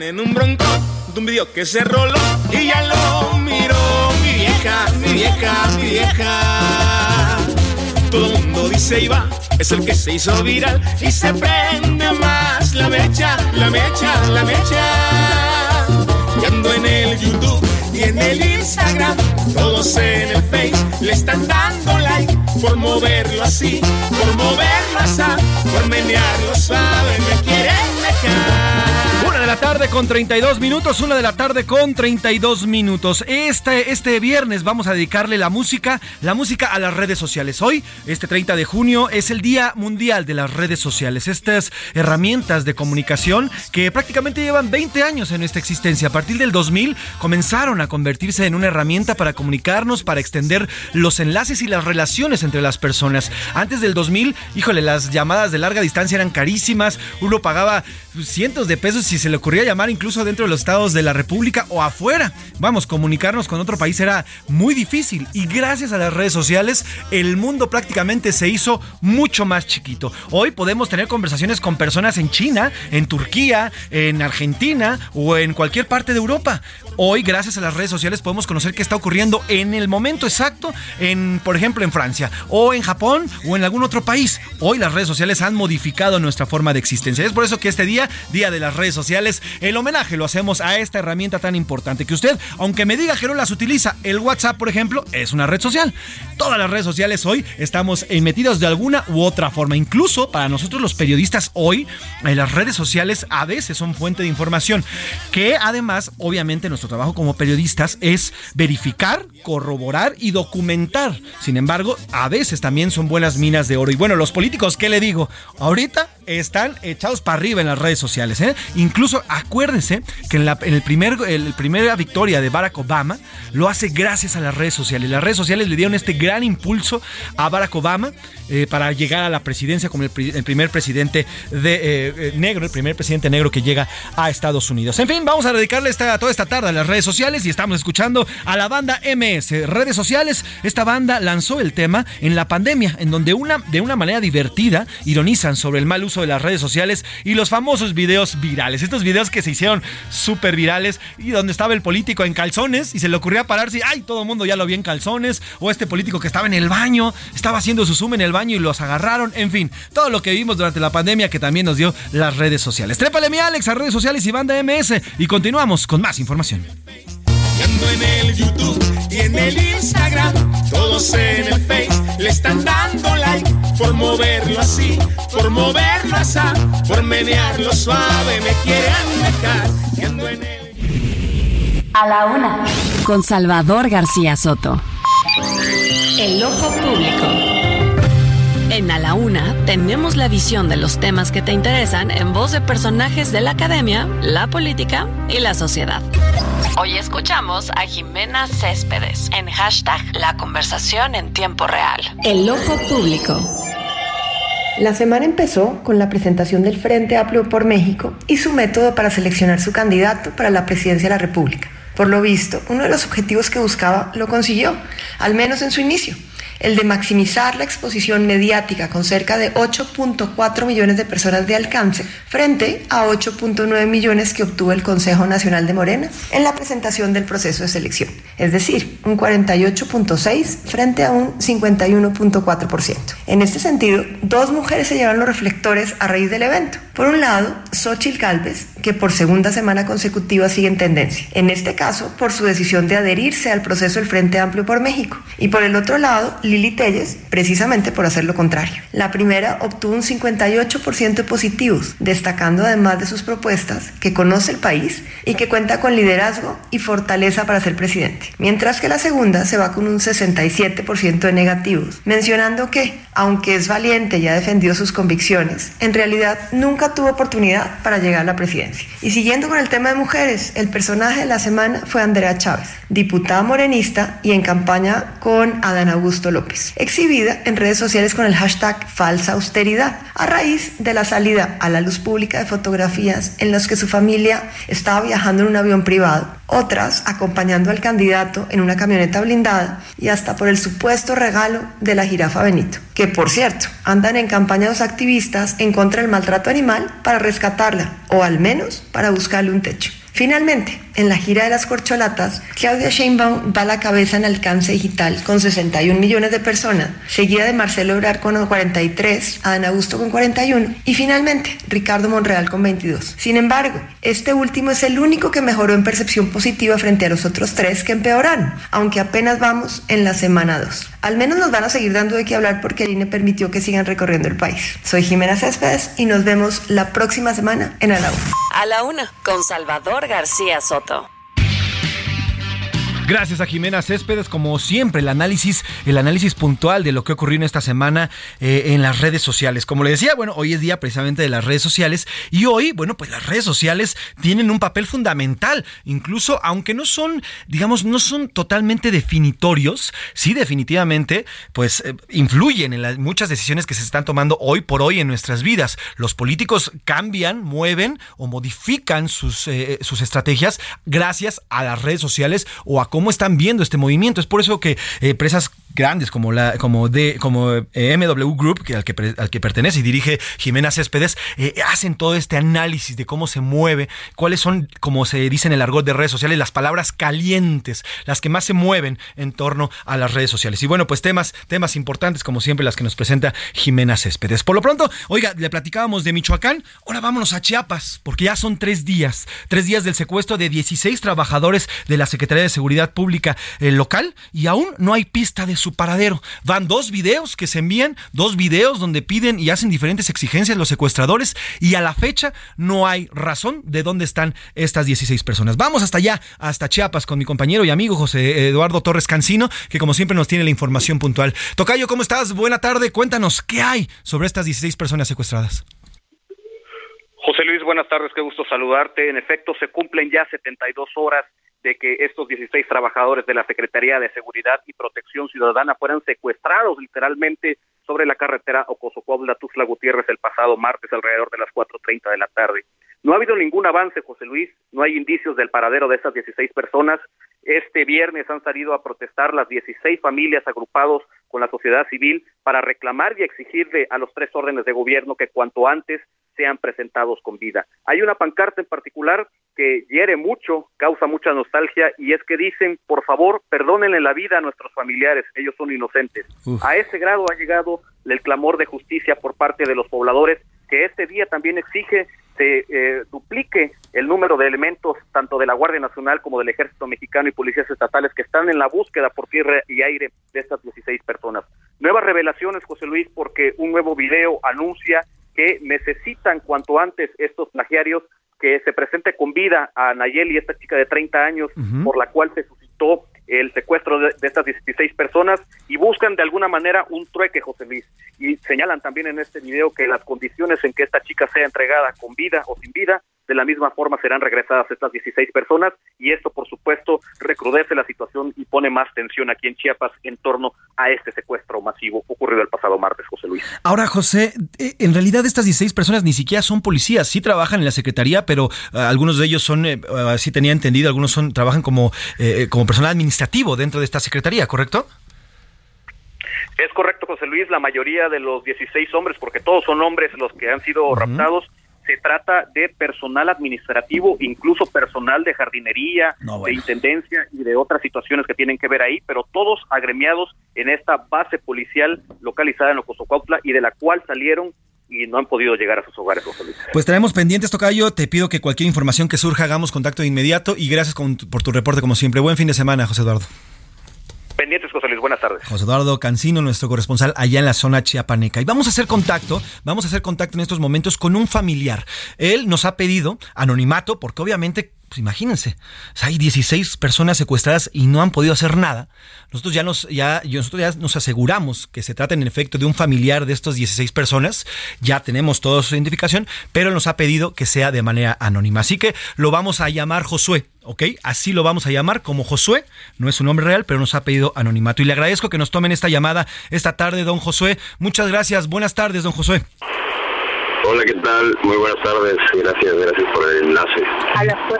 En un bronco de un video que se roló y ya lo miró mi vieja, mi vieja, mi vieja. Todo el mundo dice Iba, es el que se hizo viral y se prende más la mecha, la mecha, la mecha. Y en el YouTube y en el Instagram, todos en el Face le están dando like por moverlo así, por moverlo así, por menearlo suave, me quieren dejar. Tarde con 32 minutos, una de la tarde con 32 minutos. Este, este viernes vamos a dedicarle la música, la música a las redes sociales. Hoy, este 30 de junio, es el Día Mundial de las Redes Sociales. Estas herramientas de comunicación que prácticamente llevan 20 años en nuestra existencia. A partir del 2000 comenzaron a convertirse en una herramienta para comunicarnos, para extender los enlaces y las relaciones entre las personas. Antes del 2000, híjole, las llamadas de larga distancia eran carísimas. Uno pagaba cientos de pesos si se le ocurría llamar incluso dentro de los estados de la República o afuera. Vamos, comunicarnos con otro país era muy difícil y gracias a las redes sociales el mundo prácticamente se hizo mucho más chiquito. Hoy podemos tener conversaciones con personas en China, en Turquía, en Argentina o en cualquier parte de Europa. Hoy, gracias a las redes sociales, podemos conocer qué está ocurriendo en el momento exacto, en, por ejemplo, en Francia, o en Japón, o en algún otro país. Hoy las redes sociales han modificado nuestra forma de existencia. Es por eso que este día, Día de las Redes Sociales, el homenaje lo hacemos a esta herramienta tan importante que usted, aunque me diga que no las utiliza, el WhatsApp, por ejemplo, es una red social. Todas las redes sociales hoy estamos metidos de alguna u otra forma. Incluso para nosotros los periodistas hoy, eh, las redes sociales a veces son fuente de información, que además, obviamente, nuestro trabajo como periodistas es verificar, corroborar y documentar. Sin embargo, a veces también son buenas minas de oro. Y bueno, los políticos, ¿qué le digo? Ahorita están echados para arriba en las redes sociales. ¿eh? Incluso acuérdense que en la el primer, el primera victoria de Barack Obama lo hace gracias a las redes sociales. Las redes sociales le dieron este gran impulso a Barack Obama eh, para llegar a la presidencia como el, primer presidente de, eh, eh, negro, el primer presidente negro que llega a Estados Unidos. En fin, vamos a dedicarle esta, toda esta tarde a las redes sociales y estamos escuchando a la banda MS. Redes sociales, esta banda lanzó el tema en la pandemia, en donde una, de una manera divertida ironizan sobre el mal uso de las redes sociales y los famosos videos virales. Estos videos que se hicieron súper virales y donde estaba el político en calzones y se le ocurría pararse y ¡ay! Todo el mundo ya lo vio en calzones. O este político que estaba en el baño, estaba haciendo su zoom en el baño y los agarraron. En fin, todo lo que vimos durante la pandemia que también nos dio las redes sociales. Trépale mi Alex a redes sociales y banda MS y continuamos con más información. En el YouTube y en el Instagram, todos en el Face le están dando like por moverlo así, por moverlo así, por menearlo suave, me quieren dejar. en el... A la una, con Salvador García Soto. El ojo público. En A la Una tenemos la visión de los temas que te interesan en voz de personajes de la academia, la política y la sociedad. Hoy escuchamos a Jimena Céspedes en hashtag La conversación en tiempo real. El ojo público. La semana empezó con la presentación del Frente Amplio por México y su método para seleccionar su candidato para la presidencia de la República. Por lo visto, uno de los objetivos que buscaba lo consiguió, al menos en su inicio el de maximizar la exposición mediática con cerca de 8.4 millones de personas de alcance frente a 8.9 millones que obtuvo el Consejo Nacional de Morena en la presentación del proceso de selección, es decir, un 48.6 frente a un 51.4%. En este sentido, dos mujeres se llevaron los reflectores a raíz del evento. Por un lado, Xochitl Galvez, que por segunda semana consecutiva sigue en tendencia, en este caso por su decisión de adherirse al proceso del Frente Amplio por México, y por el otro lado, Lili Telles, precisamente por hacer lo contrario. La primera obtuvo un 58% de positivos, destacando además de sus propuestas que conoce el país y que cuenta con liderazgo y fortaleza para ser presidente, mientras que la segunda se va con un 67% de negativos, mencionando que, aunque es valiente y ha defendido sus convicciones, en realidad nunca tuvo oportunidad para llegar a la presidencia. Y siguiendo con el tema de mujeres, el personaje de la semana fue Andrea Chávez, diputada morenista y en campaña con Adán Augusto López exhibida en redes sociales con el hashtag falsa austeridad, a raíz de la salida a la luz pública de fotografías en las que su familia estaba viajando en un avión privado, otras acompañando al candidato en una camioneta blindada y hasta por el supuesto regalo de la jirafa Benito, que por cierto andan en campaña los activistas en contra del maltrato animal para rescatarla o al menos para buscarle un techo. Finalmente, en la gira de las corcholatas, Claudia Sheinbaum va a la cabeza en alcance digital con 61 millones de personas, seguida de Marcelo Ebrard con 43, Adán Augusto con 41 y finalmente Ricardo Monreal con 22. Sin embargo, este último es el único que mejoró en percepción positiva frente a los otros tres que empeoraron, aunque apenas vamos en la semana 2. Al menos nos van a seguir dando de qué hablar porque el INE permitió que sigan recorriendo el país. Soy Jimena Céspedes y nos vemos la próxima semana en A la Una. A la Una, con Salvador García Soto. though. Gracias a Jimena Céspedes, como siempre, el análisis, el análisis puntual de lo que ocurrió en esta semana eh, en las redes sociales. Como le decía, bueno, hoy es día precisamente de las redes sociales y hoy, bueno, pues las redes sociales tienen un papel fundamental, incluso aunque no son, digamos, no son totalmente definitorios, sí definitivamente, pues eh, influyen en las muchas decisiones que se están tomando hoy por hoy en nuestras vidas. Los políticos cambian, mueven o modifican sus, eh, sus estrategias gracias a las redes sociales o a cómo están viendo este movimiento. Es por eso que eh, empresas grandes como la como de como eh, MW Group que al que al que pertenece y dirige Jimena Céspedes eh, hacen todo este análisis de cómo se mueve cuáles son como se dice en el argot de redes sociales las palabras calientes las que más se mueven en torno a las redes sociales y bueno pues temas temas importantes como siempre las que nos presenta Jimena Céspedes por lo pronto oiga le platicábamos de Michoacán ahora vámonos a Chiapas porque ya son tres días tres días del secuestro de 16 trabajadores de la Secretaría de Seguridad Pública eh, local y aún no hay pista de su paradero. Van dos videos que se envían, dos videos donde piden y hacen diferentes exigencias los secuestradores y a la fecha no hay razón de dónde están estas 16 personas. Vamos hasta allá, hasta Chiapas, con mi compañero y amigo José Eduardo Torres Cancino, que como siempre nos tiene la información puntual. Tocayo, ¿cómo estás? Buena tarde, cuéntanos, ¿qué hay sobre estas 16 personas secuestradas? José Luis, buenas tardes, qué gusto saludarte. En efecto, se cumplen ya 72 horas de que estos 16 trabajadores de la Secretaría de Seguridad y Protección Ciudadana fueran secuestrados literalmente sobre la carretera Ocosocuautla-Tuzla Gutiérrez el pasado martes alrededor de las 4.30 de la tarde. No ha habido ningún avance, José Luis, no hay indicios del paradero de estas 16 personas. Este viernes han salido a protestar las 16 familias agrupados con la sociedad civil para reclamar y exigirle a los tres órdenes de gobierno que cuanto antes sean presentados con vida. Hay una pancarta en particular que hiere mucho, causa mucha nostalgia y es que dicen, por favor, perdónenle la vida a nuestros familiares, ellos son inocentes. A ese grado ha llegado el clamor de justicia por parte de los pobladores que este día también exige se eh, duplique el número de elementos tanto de la Guardia Nacional como del Ejército Mexicano y policías estatales que están en la búsqueda por tierra y aire de estas 16 personas. Nuevas revelaciones, José Luis, porque un nuevo video anuncia que necesitan cuanto antes estos plagiarios que se presente con vida a Nayeli, esta chica de 30 años, por la cual se suscitó el secuestro de, de, estas 16 personas y buscan de alguna manera un trueque, José Luis. Y señalan también en este video que las condiciones en que esta chica sea entregada con vida o sin vida, de la misma forma serán regresadas estas 16 personas y esto, por supuesto, recrudece la situación y pone más tensión aquí en Chiapas en torno a este secuestro masivo ocurrido el pasado martes, José Luis. Ahora, José, eh, en realidad estas 16 personas ni siquiera son policías, sí trabajan en la Secretaría, pero uh, algunos de ellos son, así uh, tenía entendido, algunos son trabajan como, eh, como personal administrativo dentro de esta Secretaría, ¿correcto? Es correcto, José Luis, la mayoría de los 16 hombres, porque todos son hombres los que han sido uh -huh. raptados, se trata de personal administrativo, incluso personal de jardinería, no, bueno. de intendencia y de otras situaciones que tienen que ver ahí, pero todos agremiados en esta base policial localizada en Ocosocuautla y de la cual salieron y no han podido llegar a sus hogares. José Luis. Pues traemos pendientes, Tocayo. Te pido que cualquier información que surja hagamos contacto de inmediato y gracias con, por tu reporte como siempre. Buen fin de semana, José Eduardo. Pendientes, José Luis. Buenas tardes. José Eduardo Cancino, nuestro corresponsal allá en la zona chiapaneca. Y vamos a hacer contacto, vamos a hacer contacto en estos momentos con un familiar. Él nos ha pedido anonimato porque obviamente pues imagínense, hay 16 personas secuestradas y no han podido hacer nada. Nosotros ya nos, ya, nosotros ya nos aseguramos que se trata en efecto de un familiar de estas 16 personas. Ya tenemos toda su identificación, pero nos ha pedido que sea de manera anónima. Así que lo vamos a llamar Josué. ¿ok? Así lo vamos a llamar como Josué, no es un nombre real, pero nos ha pedido anonimato. Y le agradezco que nos tomen esta llamada esta tarde, don Josué. Muchas gracias, buenas tardes, don Josué. Hola, ¿qué tal? Muy buenas tardes. Gracias, gracias por el enlace.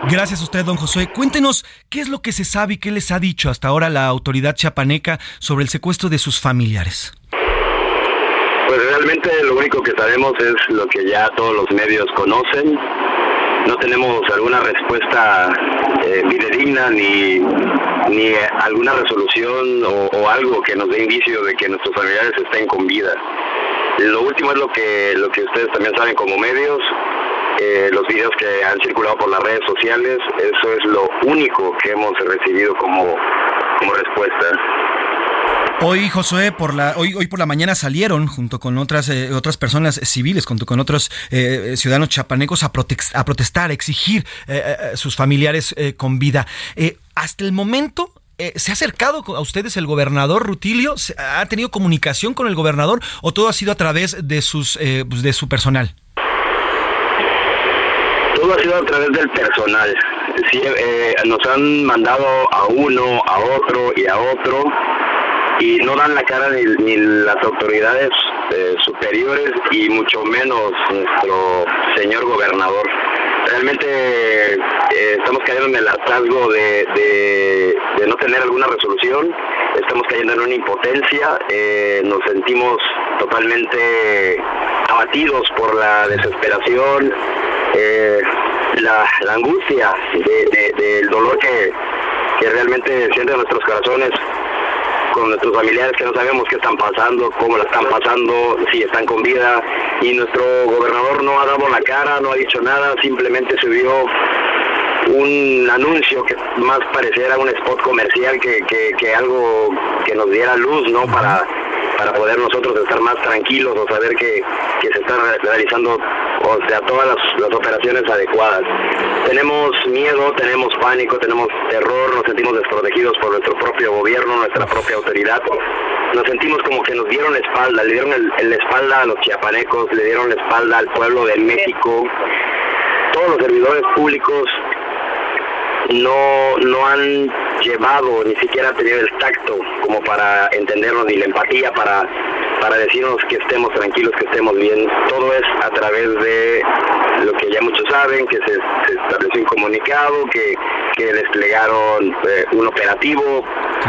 Gracias a usted, don Josué. Cuéntenos, ¿qué es lo que se sabe y qué les ha dicho hasta ahora la autoridad chiapaneca sobre el secuestro de sus familiares? Pues realmente lo único que sabemos es lo que ya todos los medios conocen. No tenemos alguna respuesta eh, fidedigna ni, ni alguna resolución o, o algo que nos dé indicio de que nuestros familiares estén con vida. Lo último es lo que, lo que ustedes también saben como medios, eh, los videos que han circulado por las redes sociales, eso es lo único que hemos recibido como, como respuesta. Hoy, Josué, por la, hoy, hoy por la mañana salieron junto con otras, eh, otras personas civiles, junto con otros eh, ciudadanos chapanecos a, a protestar, a exigir eh, sus familiares con vida. hasta el momento, eh, ¿Se ha acercado a ustedes el gobernador Rutilio? ¿Ha tenido comunicación con el gobernador o todo ha sido a través de, sus, eh, de su personal? Todo ha sido a través del personal. Sí, eh, nos han mandado a uno, a otro y a otro y no dan la cara ni, ni las autoridades eh, superiores y mucho menos nuestro señor gobernador realmente eh, estamos cayendo en el hartazgo de, de, no tener alguna resolución, estamos cayendo en una impotencia, eh, nos sentimos totalmente abatidos por la desesperación, eh, la, angustia del de, dolor que, que realmente sienten nuestros corazones con nuestros familiares que no sabemos qué están pasando, cómo la están pasando, si están con vida. Y nuestro gobernador no ha dado la cara, no ha dicho nada, simplemente subió un anuncio que más pareciera un spot comercial que, que, que algo que nos diera luz, ¿no? Para para poder nosotros estar más tranquilos o saber que, que se están realizando o sea, todas las, las, operaciones adecuadas. Tenemos miedo, tenemos pánico, tenemos terror, nos sentimos desprotegidos por nuestro propio gobierno, nuestra propia autoridad nos sentimos como que nos dieron la espalda, le dieron el, la espalda a los chiapanecos, le dieron la espalda al pueblo de México. Todos los servidores públicos no, no han llevado, ni siquiera han tenido el tacto como para entendernos, ni la empatía para, para decirnos que estemos tranquilos, que estemos bien. Todo es a través de lo que ya muchos saben, que se, se estableció un comunicado, que, que desplegaron eh, un operativo,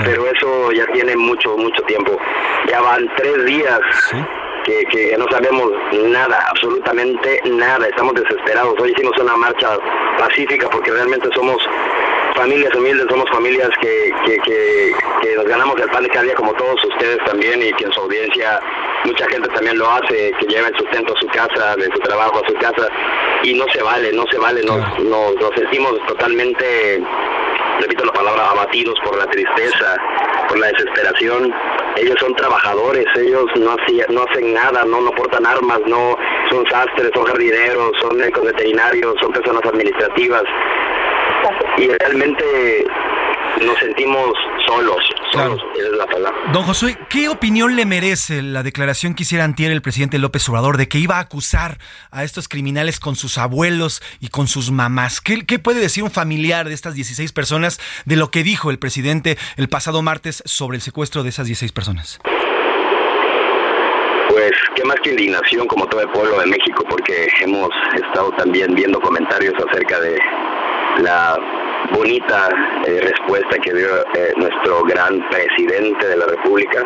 pero eso ya tiene mucho, mucho tiempo. Ya van tres días que, que no sabemos nada, absolutamente nada, estamos desesperados. Hoy hicimos una marcha pacífica porque realmente somos familias humildes, somos familias que, que, que, que nos ganamos el pan de cada día como todos ustedes también y que en su audiencia mucha gente también lo hace, que lleva el sustento a su casa, de su trabajo a su casa y no se vale, no se vale, nos, nos, nos sentimos totalmente repito la palabra, abatidos por la tristeza, por la desesperación. Ellos son trabajadores, ellos no, hacía- no hacen nada, no, no portan armas, no son sastres, son jardineros, son médicos veterinarios, son personas administrativas. Y realmente nos sentimos solos, solos, esa es la palabra. Don Josué, ¿qué opinión le merece la declaración que hiciera antier el presidente López Obrador de que iba a acusar a estos criminales con sus abuelos y con sus mamás? ¿Qué, qué puede decir un familiar de estas 16 personas de lo que dijo el presidente el pasado martes sobre el secuestro de esas 16 personas? Pues qué más que indignación como todo el pueblo de México, porque hemos estado también viendo comentarios acerca de la bonita eh, respuesta que dio eh, nuestro gran presidente de la República.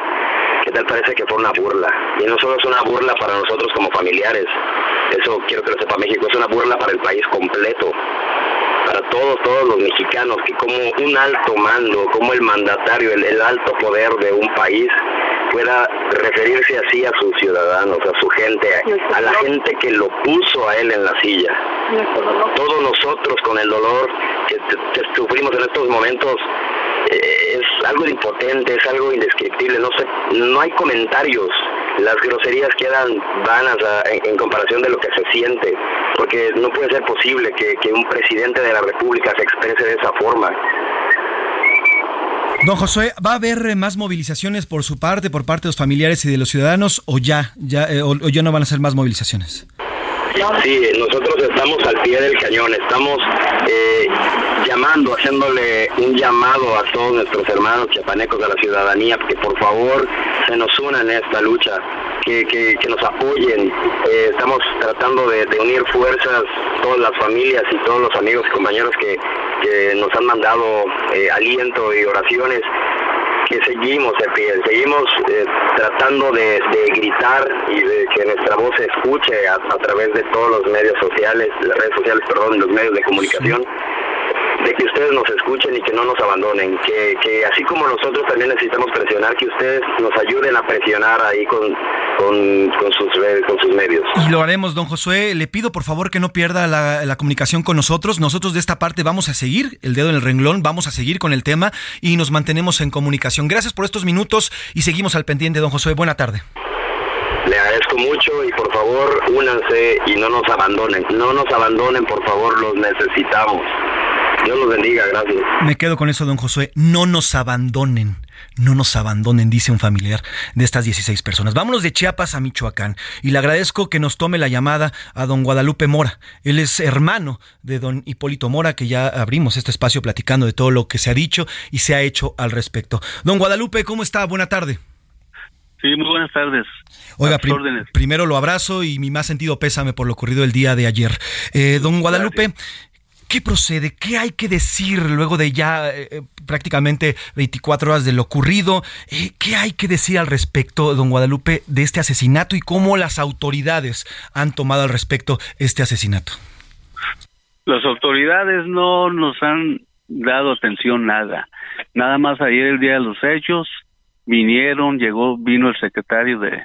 ¿Qué tal parece que fue una burla? Y no solo es una burla para nosotros como familiares, eso quiero que lo sepa México, es una burla para el país completo para todos, todos los mexicanos, que como un alto mando, como el mandatario, el, el alto poder de un país, pueda referirse así a sus ciudadanos, a su gente, a, a la gente que lo puso a él en la silla. Todos nosotros con el dolor que, que sufrimos en estos momentos eh, es algo impotente, es algo indescriptible, no sé, no hay comentarios. Las groserías quedan vanas en, comparación de lo que se siente, porque no puede ser posible que, que un presidente de la República se exprese de esa forma. Don Josué, ¿va a haber más movilizaciones por su parte, por parte de los familiares y de los ciudadanos o ya, ya, eh, o ya no van a ser más movilizaciones? Sí, nosotros estamos al pie del cañón, estamos eh, llamando, haciéndole un llamado a todos nuestros hermanos chiapanecos, a la ciudadanía, que por favor se nos unan en esta lucha, que, que, que nos apoyen. Eh, estamos tratando de, de unir fuerzas, todas las familias y todos los amigos y compañeros que, que nos han mandado eh, aliento y oraciones que seguimos de pie, seguimos eh, tratando de, de gritar y de que nuestra voz se escuche a, a través de todos los medios sociales, las redes sociales, perdón, los medios de comunicación, de que ustedes nos escuchen y que no nos abandonen, que, que así como nosotros también necesitamos presionar, que ustedes nos ayuden a presionar ahí con, con, con sus, con sus medios. Y lo haremos, don Josué. Le pido por favor que no pierda la, la comunicación con nosotros. Nosotros de esta parte vamos a seguir, el dedo en el renglón, vamos a seguir con el tema y nos mantenemos en comunicación. Gracias por estos minutos y seguimos al pendiente, don Josué. Buena tarde. Le agradezco mucho y por favor únanse y no nos abandonen, no nos abandonen, por favor, los necesitamos. Dios los bendiga, gracias. Me quedo con eso, don Josué. No nos abandonen. No nos abandonen, dice un familiar de estas 16 personas. Vámonos de Chiapas a Michoacán. Y le agradezco que nos tome la llamada a don Guadalupe Mora. Él es hermano de don Hipólito Mora, que ya abrimos este espacio platicando de todo lo que se ha dicho y se ha hecho al respecto. Don Guadalupe, ¿cómo está? Buena tarde. Sí, muy buenas tardes. Oiga, prim- órdenes. primero lo abrazo y mi más sentido pésame por lo ocurrido el día de ayer. Eh, don Guadalupe, ¿qué procede? ¿Qué hay que decir luego de ya eh, eh, prácticamente 24 horas de lo ocurrido? Eh, ¿Qué hay que decir al respecto, don Guadalupe, de este asesinato y cómo las autoridades han tomado al respecto este asesinato? Las autoridades no nos han dado atención nada. Nada más ayer el día de los hechos vinieron, llegó, vino el secretario de,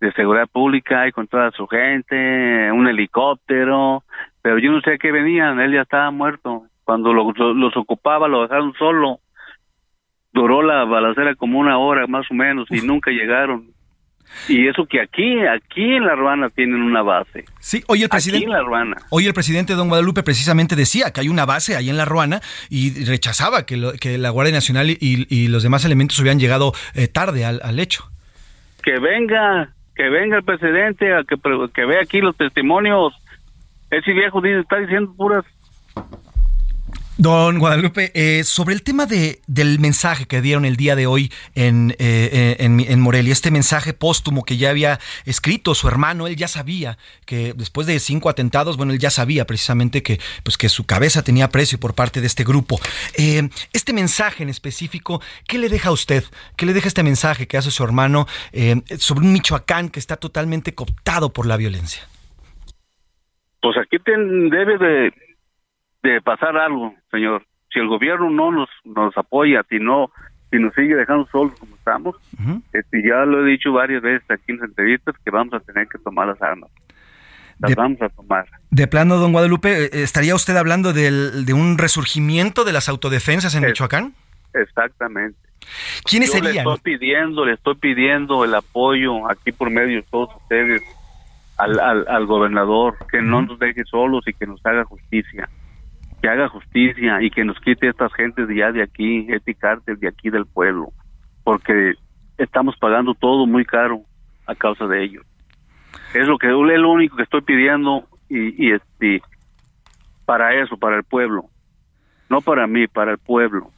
de Seguridad Pública y con toda su gente, un helicóptero, pero yo no sé a qué venían, él ya estaba muerto. Cuando lo- lo- los ocupaba lo dejaron solo. Duró la balacera como una hora más o menos y nunca llegaron. Y eso que aquí, aquí en La Ruana tienen una base. Sí, hoy el presidente. Aquí en La Ruana. Hoy el presidente Don Guadalupe precisamente decía que hay una base ahí en La Ruana y rechazaba que, lo- que la Guardia Nacional y, y los demás elementos hubieran llegado eh, tarde al, al hecho. Que venga, que venga el presidente, a que, que vea aquí los testimonios. Ese viejo dice, está diciendo puras Don Guadalupe, eh, sobre el tema de, del mensaje que dieron el día de hoy en, eh, eh, en, en Morelia, este mensaje póstumo que ya había escrito su hermano, él ya sabía que después de cinco atentados, bueno, él ya sabía precisamente que, pues, que su cabeza tenía precio por parte de este grupo. Este mensaje en específico, ¿qué le deja a usted? ¿Qué le deja este mensaje que hace su hermano sobre un Michoacán que está totalmente cooptado por la violencia? Pues aquí ten- debe de, de pasar algo, señor. Si el gobierno no nos, nos apoya, si no, si nos sigue dejando solos como estamos, este, ya lo he dicho varias veces aquí en las entrevistas que vamos a tener que tomar las armas. Las De- vamos a tomar. De plano, don Guadalupe, eh, ¿estaría usted hablando del- de un resurgimiento de las autodefensas en Michoacán? Exactamente. ¿Quiénes Yo Le serían? estoy pidiendo, le estoy pidiendo el apoyo aquí por medio de todos ustedes al, al, al gobernador, que no nos deje solos y que nos haga justicia. Que haga justicia y que nos quite estas gentes de ya de aquí, este cártel de aquí del pueblo. Porque estamos pagando todo muy caro a causa de ellos. Es lo que es lo único que estoy pidiendo y, y este para eso, para el pueblo. No para mí, para el pueblo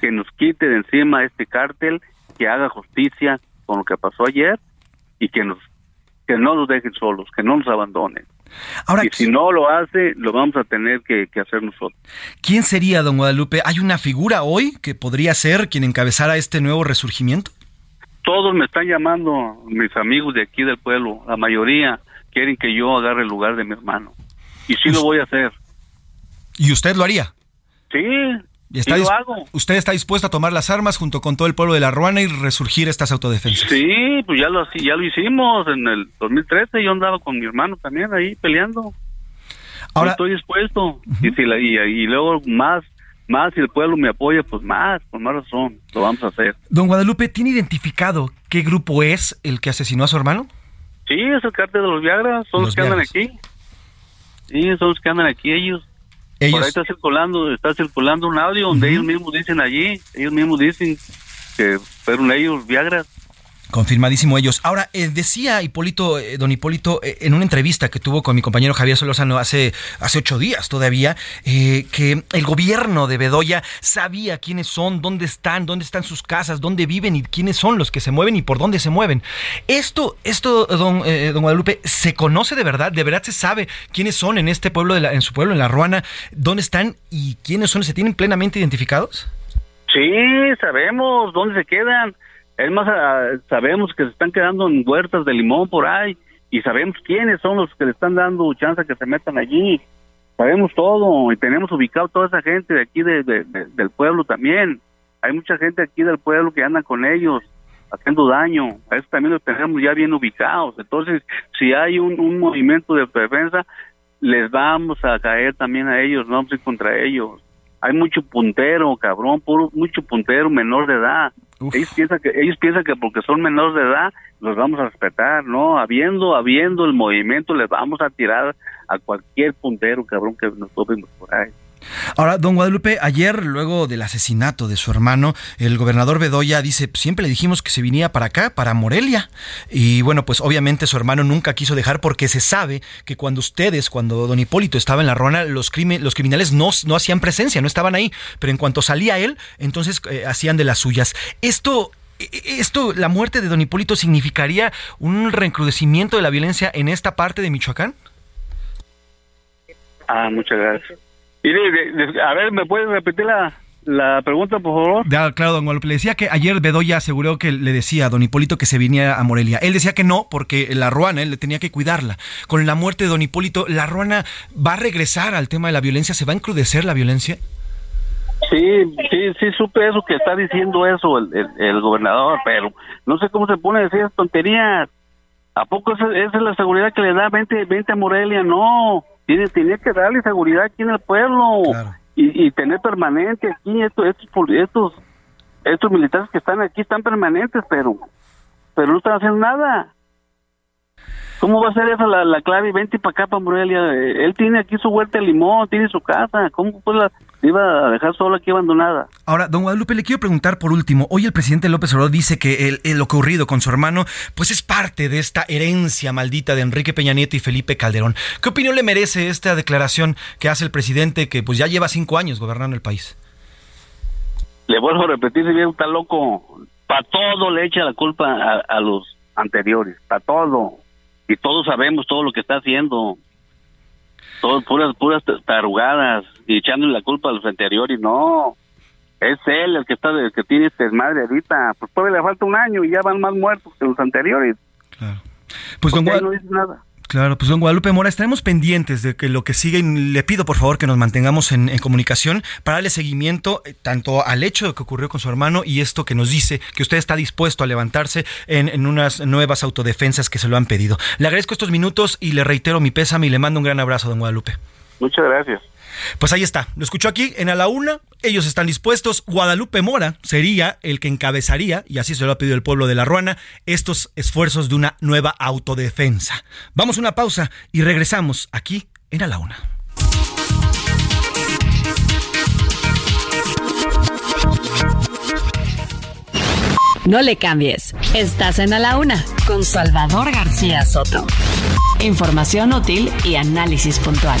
que nos quite de encima este cártel, que haga justicia con lo que pasó ayer y que nos que no nos dejen solos, que no nos abandonen. y si no lo hace, lo vamos a tener que, que hacer nosotros. ¿Quién sería, don Guadalupe? ¿Hay una figura hoy que podría ser quien encabezara este nuevo resurgimiento? Todos me están llamando, mis amigos de aquí del pueblo, la mayoría quieren que yo agarre el lugar de mi hermano. Y sí lo voy a hacer. ¿Y usted lo haría? Sí, ¿Y está lo hago. ¿Usted está dispuesto a tomar las armas junto con todo el pueblo de la Ruana y resurgir estas autodefensas? Sí, pues ya lo, ya lo hicimos en el 2013. Yo andaba con mi hermano también ahí peleando. Ahora- Yo estoy dispuesto. y, si la- y, y luego más, más si el pueblo me apoya, pues más, por más razón, lo vamos a hacer. Don Guadalupe, ¿tiene identificado qué grupo es el que asesinó a su hermano? Sí, es el cártel de los Viagras, son los, Los que andan aquí. Sí, son los que andan aquí ellos. Ellos- Por ahí está circulando, está circulando un audio donde ellos mismos dicen allí, ellos mismos dicen que fueron ellos Viagras. Confirmadísimo ellos. Ahora, eh, decía Hipólito, eh, don Hipólito, eh, en una entrevista que tuvo con mi compañero Javier Solórzano hace, hace ocho días todavía, eh, que el gobierno de Bedoya sabía quiénes son, dónde están, dónde están sus casas, dónde viven y quiénes son los que se mueven y por dónde se mueven. Esto, esto, don, eh, don Guadalupe, ¿se conoce de verdad? ¿De verdad se sabe quiénes son en este pueblo, de la- en su pueblo, en La Ruana? ¿Dónde están y quiénes son? ¿Se tienen plenamente identificados? Sí, sabemos dónde se quedan. Es más, ah, sabemos que se están quedando en huertas de limón por ahí y sabemos quiénes son los que le están dando chance que se metan allí. Sabemos todo y tenemos ubicado toda esa gente de aquí de, de- de- del pueblo también. Hay mucha gente aquí del pueblo que anda con ellos haciendo daño. A eso también los tenemos ya bien ubicados. Entonces, si hay un, un movimiento de defensa, les vamos a caer también a ellos, no vamos a ir contra ellos. Hay mucho puntero, cabrón, puro, mucho puntero menor de edad. Ellos piensan que ellos piensan que porque son menores de edad los vamos a respetar, no, habiendo habiendo el movimiento les vamos a tirar a cualquier puntero, cabrón, que nos topemos por ahí. Ahora, don Guadalupe, ayer, luego del asesinato de su hermano, el gobernador Bedoya dice, siempre le dijimos que se venía para acá, para Morelia. Y bueno, pues obviamente su hermano nunca quiso dejar porque se sabe que cuando ustedes, cuando don Hipólito estaba en la Ruana, los, los criminales no, no hacían presencia, no estaban ahí. Pero en cuanto salía él, entonces eh, hacían de las suyas. Esto... e- Esto, la muerte de don Hipólito, significaría un recrudecimiento de la violencia en esta parte de Michoacán? Ah, muchas gracias. Y de- de- de- a ver, ¿me puedes repetir la, la pregunta, por favor? Ya, claro, don Guadalupe. Le decía que ayer Bedoya aseguró que le decía a don Hipólito que se viniera a Morelia. Él decía que no, porque la Ruana, él le tenía que cuidarla. Con la muerte de don Hipólito, ¿la Ruana va a regresar al tema de la violencia? ¿Se va a encrudecer la violencia? Sí, sí, sí supe eso que está diciendo eso el, el, el gobernador, pero no sé cómo se pone a decir esas tonterías. ¿A poco esa, esa es la seguridad que le da? Vente, vente a Morelia, no. Tiene, tiene que darle seguridad aquí en el pueblo y, y tener permanente aquí estos, estos, estos, estos militares que están aquí están permanentes, pero pero no están haciendo nada. ¿Cómo va a ser esa la, la clave? Vente para acá, para Morelia. Él tiene aquí su huerta de limón, tiene su casa. ¿Cómo pues la iba a dejar sola aquí abandonada? Ahora, don Guadalupe, le quiero preguntar por último. Hoy el presidente López Obrador dice que el, el ocurrido con su hermano, pues es parte de esta herencia maldita de Enrique Peña Nieto y Felipe Calderón. ¿Qué opinión le merece esta declaración que hace el presidente que pues ya lleva cinco años gobernando el país? Le vuelvo a repetir, si bien está loco. Para todo le echa la culpa a, a los anteriores, para todo. Y todos sabemos todo lo que está haciendo. Todo, puras, puras tarugadas y echándole la culpa a los anteriores. No, es él el que está, el que tiene este desmadre ahorita. Pues todavía le falta un año y ya van más muertos que los anteriores. Pues don Guadalupe. no dice nada. Claro, pues don Guadalupe Mora, estaremos pendientes de que lo que sigue, y le pido por favor que nos mantengamos en, en comunicación para darle seguimiento eh, tanto al hecho de que ocurrió con su hermano y esto que nos dice que usted está dispuesto a levantarse en, en unas nuevas autodefensas que se lo han pedido. Le agradezco estos minutos y le reitero mi pésame y le mando un gran abrazo, don Guadalupe. Muchas gracias. Pues ahí está, lo escuchó aquí en A la Una, ellos están dispuestos, Guadalupe Mora sería el que encabezaría, y así se lo ha pedido el pueblo de La Ruana, estos esfuerzos de una nueva autodefensa. Vamos a una pausa y regresamos aquí en A la Una. No le cambies. Estás en A la Una con Salvador García Soto. Información útil y análisis puntual.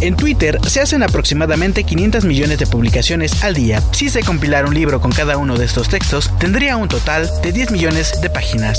En Twitter se hacen aproximadamente 500 millones de publicaciones al día. Si se compilara un libro con cada uno de estos textos, tendría un total de 10 millones de páginas.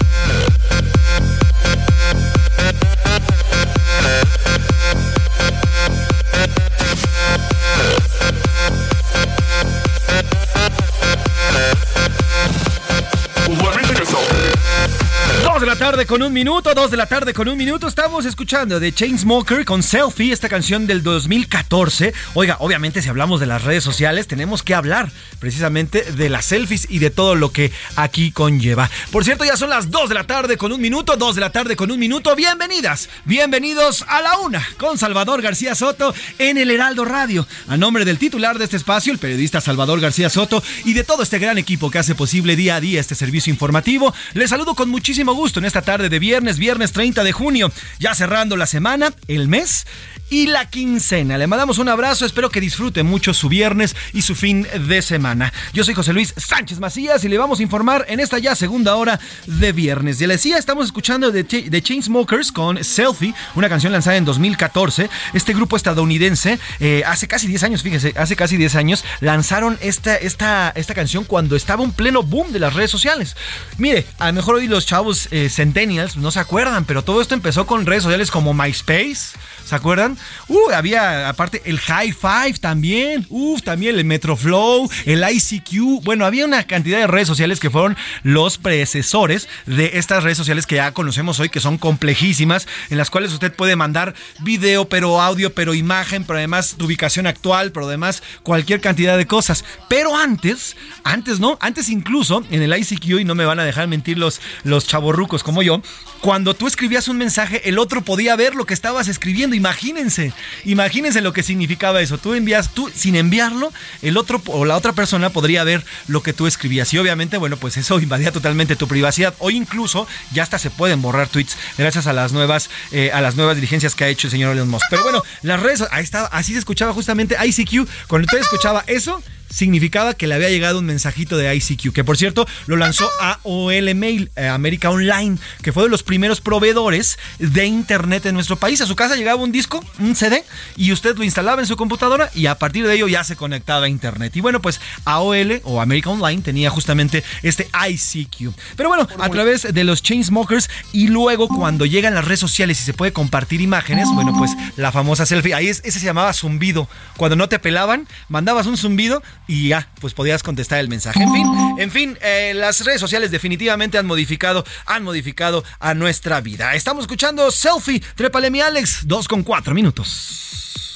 Tarde con un minuto, dos de la tarde con un minuto. Estamos escuchando de Chainsmoker con Selfie, esta canción del 2014. Oiga, obviamente si hablamos de las redes sociales, tenemos que hablar precisamente de las selfies y de todo lo que aquí conlleva. Por cierto, ya son las dos de la tarde con un minuto, dos de la tarde con un minuto. Bienvenidas, bienvenidos a la una con Salvador García Soto en el Heraldo Radio. A nombre del titular de este espacio, el periodista Salvador García Soto, y de todo este gran equipo que hace posible día a día este servicio informativo, les saludo con muchísimo gusto en esta tarde de viernes, viernes 30 de junio, ya cerrando la semana, el mes y la quincena. Le mandamos un abrazo, espero que disfrute mucho su viernes y su fin de semana. Yo soy José Luis Sánchez Macías y le vamos a informar en esta ya segunda hora de viernes. Ya le decía, estamos escuchando de, Ch- de Chainsmokers con Selfie, una canción lanzada en 2014. Este grupo estadounidense, eh, hace casi 10 años, fíjese, hace casi 10 años, lanzaron esta, esta, esta canción cuando estaba un pleno boom de las redes sociales. Mire, a lo mejor hoy los chavos eh, centennials no se acuerdan, pero todo esto empezó con redes sociales como MySpace. ¿Se acuerdan? Uh, había aparte el High Five también. Uf, también el Metroflow, el ICQ. Bueno, había una cantidad de redes sociales que fueron los predecesores de estas redes sociales que ya conocemos hoy, que son complejísimas, en las cuales usted puede mandar video, pero audio, pero imagen, pero además tu ubicación actual, pero además cualquier cantidad de cosas. Pero antes, antes no, antes incluso en el ICQ, y no me van a dejar mentir los, los chavorrucos como yo, cuando tú escribías un mensaje, el otro podía ver lo que estabas escribiendo. Imagínense, imagínense lo que significaba eso. Tú envías, tú sin enviarlo, el otro o la otra persona podría ver lo que tú escribías. Y obviamente, bueno, pues eso invadía totalmente tu privacidad. O incluso ya hasta se pueden borrar tweets gracias a las nuevas, eh, a las nuevas diligencias que ha hecho el señor Elon Musk. Pero bueno, las redes, ahí estaba, así se escuchaba justamente ICQ. Cuando usted escuchaba eso, significaba que le había llegado un mensajito de ICQ, que por cierto lo lanzó AOL Mail, eh, América Online, que fue de los primeros proveedores de internet en nuestro país. A su casa llegaba un disco, un CD, y usted lo instalaba en su computadora y a partir de ello ya se conectaba a internet. Y bueno, pues AOL o América Online tenía justamente este ICQ. Pero bueno, a través de los Chainsmokers y luego cuando llegan las redes sociales y se puede compartir imágenes, bueno, pues la famosa selfie, ahí es, ese se llamaba zumbido. Cuando no te pelaban, mandabas un zumbido y ya, pues podías contestar el mensaje. En fin, en fin, eh, las redes sociales definitivamente han modificado, han modificado a nuestra vida. Estamos escuchando Selfie, Trépale mi Alex, dos con cuatro minutos.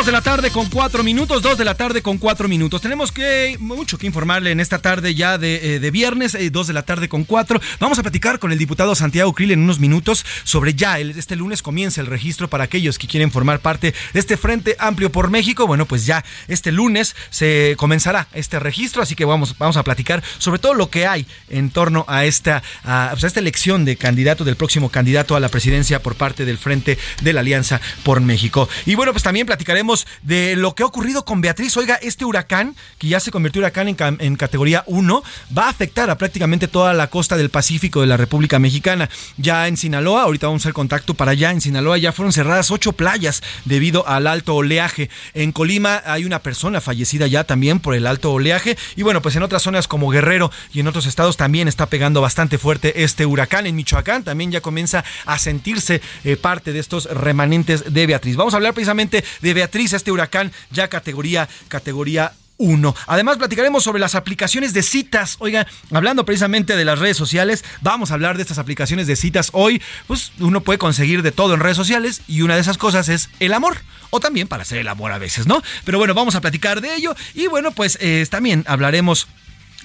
Dos de la tarde con cuatro minutos, dos de la tarde con cuatro minutos. Tenemos que mucho que informarle en esta tarde ya de, eh, de viernes, eh, dos de la tarde con cuatro. Vamos a platicar con el diputado Santiago Krill en unos minutos sobre ya, el- este lunes comienza el registro para aquellos que quieren formar parte de este Frente Amplio por México. Bueno, pues ya este lunes se comenzará este registro, así que vamos, vamos a platicar sobre todo lo que hay en torno a esta, a, pues, a esta elección de candidato, del próximo candidato a la presidencia por parte del Frente de la Alianza por México. Y bueno, pues también platicaremos de lo que ha ocurrido con Beatriz. Oiga, este huracán, que ya se convirtió huracán en, ca- en categoría 1, va a afectar a prácticamente toda la costa del Pacífico de la República Mexicana. Ya en Sinaloa, ahorita vamos a hacer contacto para allá, en Sinaloa ya fueron cerradas ocho playas debido al alto oleaje. En Colima hay una persona fallecida ya también por el alto oleaje. Y bueno, pues en otras zonas como Guerrero y en otros estados también está pegando bastante fuerte este huracán. En Michoacán también ya comienza a sentirse eh, parte de estos remanentes de Beatriz. Vamos a hablar precisamente de Beatriz, este huracán ya categoría, categoría 1. Además, platicaremos sobre las aplicaciones de citas. Oiga, hablando precisamente de las redes sociales, vamos a hablar de estas aplicaciones de citas. Hoy, pues uno puede conseguir de todo en redes sociales y una de esas cosas es el amor. O también para hacer el amor a veces, ¿no? Pero bueno, vamos a platicar de ello. Y bueno, pues eh, también hablaremos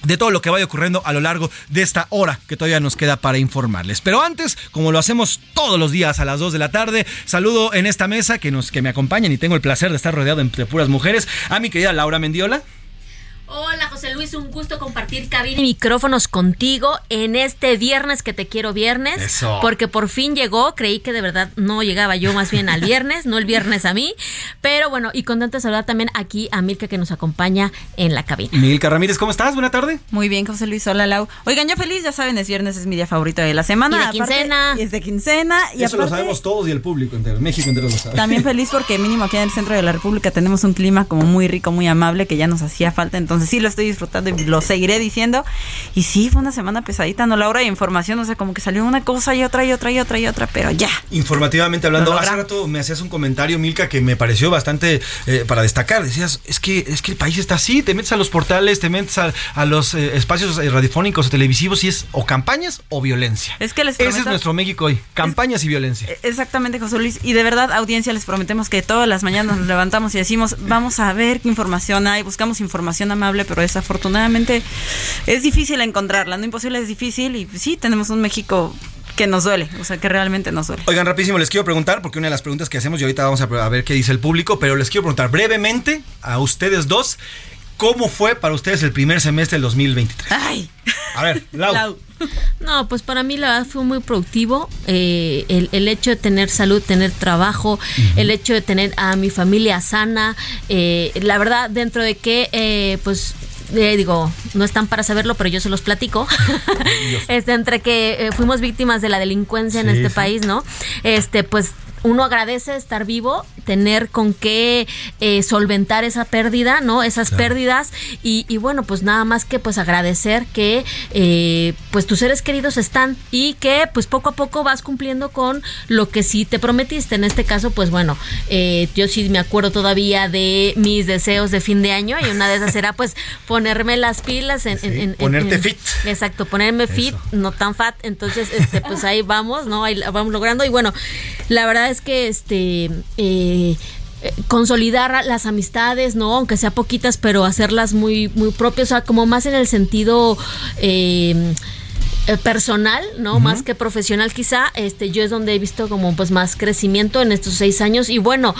de todo lo que vaya ocurriendo a lo largo de esta hora que todavía nos queda para informarles. Pero antes, como lo hacemos todos los días a las 2 de la tarde, saludo en esta mesa que nos que me acompañan y tengo el placer de estar rodeado de puras mujeres a mi querida Laura Mendiola. Hola José Luis, un gusto compartir cabina y micrófonos contigo en este viernes que te quiero viernes. Eso. Porque por fin llegó, creí que de verdad no llegaba yo más bien al viernes, no el viernes a mí. Pero bueno, y contenta de saludar también aquí a Milka que nos acompaña en la cabina. Milka Ramírez, ¿cómo estás? Buena tarde. Muy bien, José Luis. Hola, Lau. Oigan, yo feliz, ya saben, es viernes, es mi día favorito de la semana. Y de Aparte, quincena. y es de quincena. Y Eso lo aparte, sabemos todos y el público entero, México entero lo sabe. También feliz porque mínimo aquí en el centro de la República tenemos un clima como muy rico, muy amable, que ya nos hacía falta. Entonces sí lo estoy disfrutando y lo seguiré diciendo. Y sí, fue una semana pesadita, ¿no? La hora de información, o sea, como que salió una cosa y otra y otra y otra y otra, pero ya. Informativamente hablando, Lo hace rato me hacías un comentario, Milka, que me pareció bastante eh, para destacar. Decías, es que, es que el país está así, te metes a los portales, te metes a, a los eh, espacios eh, radiofónicos o televisivos y es o campañas o violencia. Es que les Ese es prometo- nuestro México hoy, campañas y violencia. Exactamente, José Luis. Y de verdad, audiencia, les prometemos que todas las mañanas nos levantamos y decimos, vamos a ver qué información hay, buscamos información amable, pero desafortunadamente es difícil encontrarla, no imposible, es difícil. Y sí, tenemos un México que nos duele, o sea, que realmente nos duele. Oigan, rapidísimo, les quiero preguntar, porque una de las preguntas que hacemos y ahorita vamos a a ver qué dice el público, pero les quiero preguntar brevemente a ustedes dos, ¿cómo fue para ustedes el primer semestre del 2023? Ay. A ver, Lau. No, pues para mí la verdad fue muy productivo. eh, el, el hecho de tener salud, tener trabajo, el hecho de tener a mi familia sana. eh, la verdad, dentro de que, eh, pues. eh, digo, no están para saberlo, pero yo se los platico. este, entre que eh, fuimos víctimas de la delincuencia en este sí. país, ¿no? Este, pues uno agradece estar vivo, tener con qué eh, solventar esa pérdida, ¿no? Esas pérdidas y, y bueno, pues nada más que pues agradecer que eh, pues tus seres queridos están y que pues poco a poco vas cumpliendo con lo que sí te prometiste. En este caso, pues bueno, eh, yo sí me acuerdo todavía de mis deseos de fin de año y una de esas era pues ponerme las pilas en... en- en- ponerte en- fit. Exacto, ponerme fit, no tan fat. Entonces, este, pues ahí vamos, ¿no? Ahí la vamos logrando. Y bueno, la verdad es que este eh, consolidar las amistades, ¿no? Aunque sea poquitas, pero hacerlas muy, muy propias, o sea, como más en el sentido eh, eh, personal, ¿no? Más que profesional quizá, este, yo es donde he visto como pues más crecimiento en estos seis años y bueno,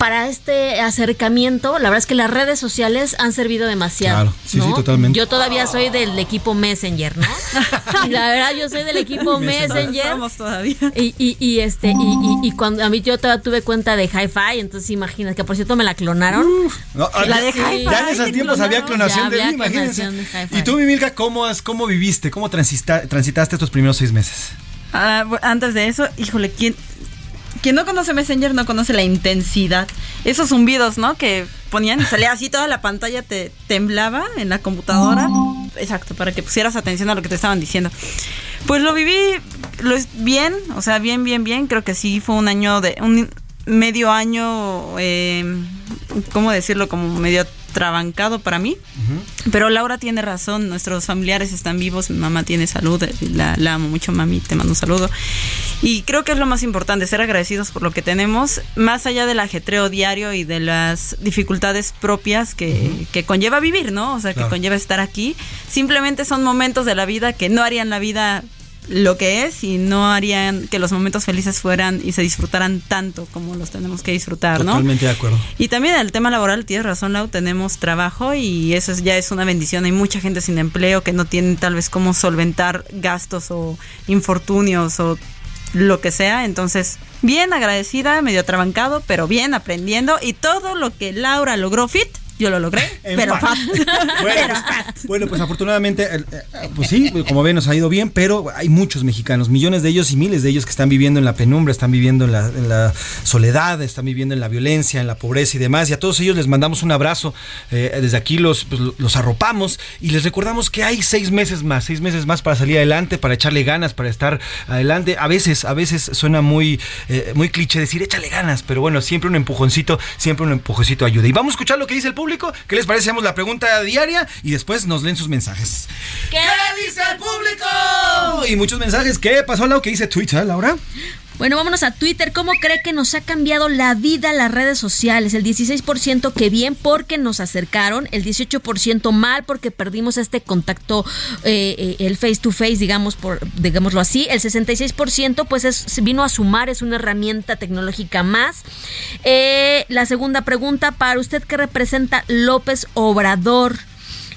para este acercamiento, la verdad es que las redes sociales han servido demasiado. Claro, sí, ¿no? sí, totalmente. Yo todavía soy del equipo Messenger, ¿no? la verdad, yo soy del equipo Messenger. Somos todavía. Y, y, y este, y, y- y cuando a mí yo todavía tuve cuenta de Hi-Fi, entonces imaginas que por cierto me la clonaron. No, la de Hi-Fi. Ya en esos tiempos había clonación de mí, imagínense. de. ¿Y tú, Mimilka, cómo, has- cómo viviste? ¿Cómo transitaste estos primeros seis meses? Ah, antes de eso, híjole, ¿quién, quien no conoce Messenger no conoce la intensidad. Esos zumbidos, ¿no? Que ponían y salía así toda la pantalla, te temblaba en la computadora. Exacto, para que pusieras atención a lo que te estaban diciendo. Pues lo viví lo bien, o sea, bien, bien, bien. Creo que sí fue un año de. un medio año. Eh, ¿Cómo decirlo? Como medio trabancado para mí. Pero Laura tiene razón, nuestros familiares están vivos, mi mamá tiene salud, la, la amo mucho, mami, te mando un saludo. Y creo que es lo más importante, ser agradecidos por lo que tenemos, más allá del ajetreo diario y de las dificultades propias que, que conlleva vivir, ¿no? O sea, Claro. que conlleva estar aquí. Simplemente son momentos de la vida que no harían la vida lo que es y no harían que los momentos felices fueran y se disfrutaran tanto como los tenemos que disfrutar, ¿no? Totalmente de acuerdo. Y también el tema laboral, tienes razón, Lau, tenemos trabajo y eso es- ya es una bendición. Hay mucha gente sin empleo que no tienen tal vez cómo solventar gastos o infortunios o lo que sea. Entonces, bien agradecida, medio trabancado, pero bien aprendiendo. Y todo lo que Laura logró fit, yo lo logré, En pero fat. Bueno, pues, bueno, pues afortunadamente, eh, eh, pues sí, como ven, nos ha ido bien, pero hay muchos mexicanos, millones de ellos y miles de ellos que están viviendo en la penumbra, están viviendo en la, en la soledad, están viviendo en la violencia, en la pobreza y demás. Y a todos ellos les mandamos un abrazo. eh, desde aquí los, pues, los arropamos y les recordamos que hay seis meses más, seis meses más para salir adelante, para echarle ganas, para estar adelante. A veces, a veces suena muy, eh, muy cliché decir échale ganas, pero bueno, siempre un empujoncito, siempre un empujoncito ayuda. Y vamos a escuchar lo que dice el público. ¿Qué les parece? Hacemos la pregunta diaria y después nos leen sus mensajes. ¿Qué dice el público? Y muchos mensajes. ¿Qué pasó, Lau? ¿Qué dice Twitter, Laura? Bueno, vámonos a Twitter. ¿Cómo cree que nos ha cambiado la vida las redes sociales? El 16% que bien porque nos acercaron, el 18% mal porque perdimos este contacto, eh, eh, el face to face, digamos, por, digámoslo así. El 66% pues es, vino a sumar, es una herramienta tecnológica más. Eh, la segunda pregunta, para usted, ¿qué representa López Obrador?